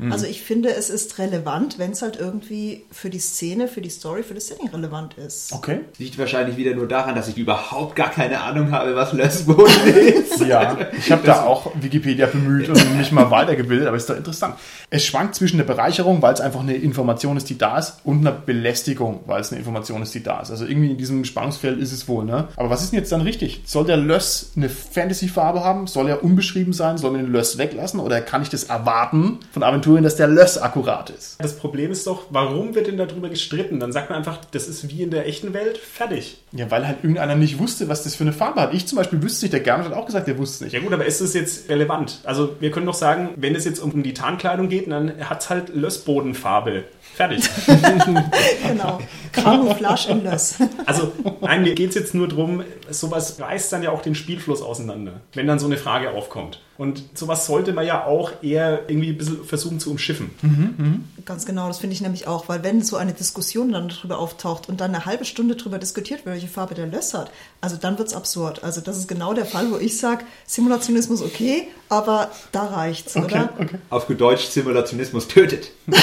Also ich finde, es ist relevant, wenn es halt irgendwie für die Szene, für die Story, für das Setting relevant ist. Okay. Liegt wahrscheinlich wieder nur daran, dass ich überhaupt gar keine Ahnung habe, was Lössboden ist. Ja, ich habe da auch Wikipedia bemüht und mich mal weitergebildet, aber ist doch interessant. Es schwankt zwischen der Bereicherung, weil es einfach eine Information ist, die da ist, und einer Belästigung, weil es eine Information ist, die da ist. Also irgendwie in diesem Spannungsfeld ist es wohl, ne? Aber was ist denn jetzt dann richtig? Soll der Löss eine Fantasy-Farbe haben? Soll er unbeschrieben sein? Soll man den Löss weglassen? Oder kann ich das erwarten von Aventurien, dass der Löss akkurat ist? Das Problem ist doch, warum wird denn darüber gestritten? Dann sagt man einfach, das ist wie in der echten Welt, fertig. Ja, weil halt irgendeiner nicht wusste, was das für eine Farbe hat. Ich zum Beispiel wüsste es nicht, der Gernot hat auch gesagt, der wusste es nicht. Ja gut, aber ist es jetzt relevant? Also wir können doch sagen, wenn es jetzt um die Tarnkleidung geht, dann hat es halt Lössbodenfarbe. Fertig. Genau. Camouflage in Löss. Also nein, mir geht es jetzt nur darum, sowas reißt dann ja auch den Spielfluss auseinander, wenn dann so eine Frage aufkommt. Und sowas sollte man ja auch eher irgendwie ein bisschen versuchen zu umschiffen. Ganz genau, das finde ich nämlich auch, weil wenn so eine Diskussion dann darüber auftaucht und dann eine halbe Stunde darüber diskutiert wird, welche Farbe der Löss hat, also dann wird es absurd. Also das ist genau der Fall, wo ich sage, Simulationismus okay, aber da reicht's, Okay, oder? okay. Auf gut Deutsch, Simulationismus tötet.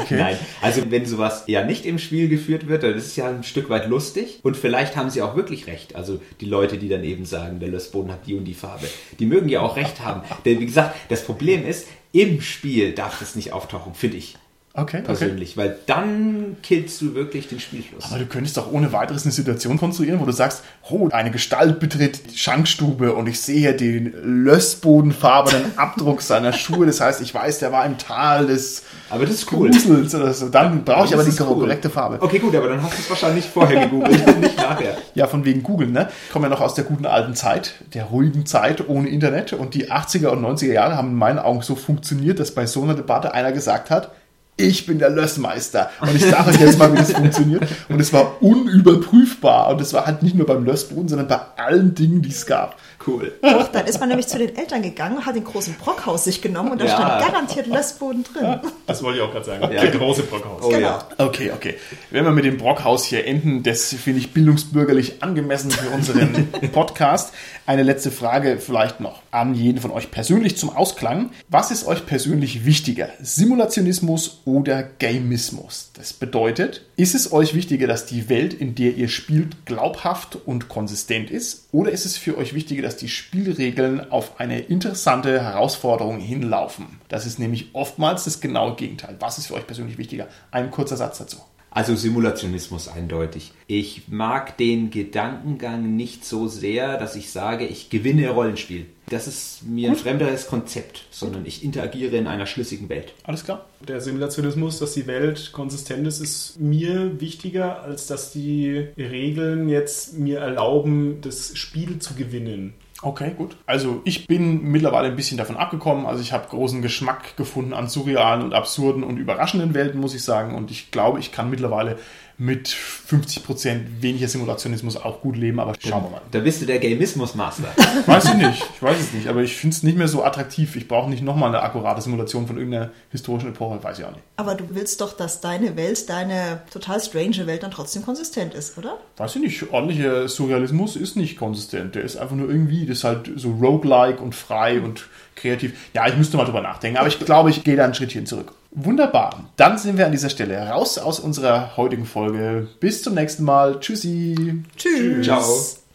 Okay. Nein, also wenn sowas ja nicht im Spiel geführt wird, dann ist es ja ein Stück weit lustig. Und vielleicht haben sie auch wirklich recht. Also die Leute, die dann eben sagen, der Lössboden hat die und die Farbe. Die mögen ja auch recht haben. Denn wie gesagt, das Problem ist, im Spiel darf das nicht auftauchen, finde ich Okay, okay. persönlich. Weil dann killst du wirklich den Spielfluss. Aber du könntest doch ohne weiteres eine Situation konstruieren, wo du sagst, oh, eine Gestalt betritt die Schankstube und ich sehe den lössbodenfarbenen Abdruck seiner Schuhe. Das heißt, ich weiß, der war im Tal des Aber das ist cool. Grusels oder so. Dann brauche ich aber die cool. korrekte Farbe. Okay, gut, aber dann hast du es wahrscheinlich vorher gegoogelt und nicht nachher. Ja, von wegen Google, ne? Ich komme ja noch aus der guten alten Zeit, der ruhigen Zeit ohne Internet. Und die 80er und 90er Jahre haben in meinen Augen so funktioniert, dass bei so einer Debatte einer gesagt hat, ich bin der Lössmeister. Und ich sage euch jetzt mal, wie das funktioniert. Und es war unüberprüfbar. Und es war halt nicht nur beim Lössboden, sondern bei allen Dingen, die es gab. Cool. Doch, dann ist man nämlich zu den Eltern gegangen, hat den großen Brockhaus sich genommen und da Ja. stand garantiert Lössboden drin. Das wollte ich auch gerade sagen. Ja. Der große Brockhaus. Oh Genau. ja. Okay, okay. Wenn wir mit dem Brockhaus hier enden, das finde ich bildungsbürgerlich angemessen für unseren Podcast. Eine letzte Frage vielleicht noch an jeden von euch persönlich zum Ausklang. Was ist euch persönlich wichtiger? Simulationismus oder Gamismus? Das bedeutet, ist es euch wichtiger, dass die Welt, in der ihr spielt, glaubhaft und konsistent ist? Oder ist es für euch wichtiger, dass die Spielregeln auf eine interessante Herausforderung hinlaufen? Das ist nämlich oftmals das genaue Gegenteil. Was ist für euch persönlich wichtiger? Ein kurzer Satz dazu. Also Simulationismus eindeutig. Ich mag den Gedankengang nicht so sehr, dass ich sage, ich gewinne Rollenspiel. Das ist mir ein fremderes Konzept, sondern ich interagiere in einer schlüssigen Welt. Alles klar? Der Simulationismus, dass die Welt konsistent ist, ist mir wichtiger, als dass die Regeln jetzt mir erlauben, das Spiel zu gewinnen. Okay, gut. Also ich bin mittlerweile ein bisschen davon abgekommen. Also ich habe großen Geschmack gefunden an surrealen und absurden und überraschenden Welten, muss ich sagen. Und ich glaube, ich kann mittlerweile mit 50% weniger Simulationismus auch gut leben, aber schauen wir mal. Da bist du der Gamismus-Master. Weiß ich nicht, ich weiß es nicht, aber ich finde es nicht mehr so attraktiv. Ich brauche nicht nochmal eine akkurate Simulation von irgendeiner historischen Epoche, weiß ich auch nicht. Aber du willst doch, dass deine Welt, deine total strange Welt dann trotzdem konsistent ist, oder? Weiß ich nicht, ordentlicher Surrealismus ist nicht konsistent. Der ist einfach nur irgendwie, das ist halt so roguelike und frei und kreativ. Ja, ich müsste mal drüber nachdenken, aber ich glaube, ich gehe da ein Schrittchen zurück. Wunderbar. Dann sind wir an dieser Stelle raus aus unserer heutigen Folge. Bis zum nächsten Mal. Tschüssi. Tschüss. Ciao.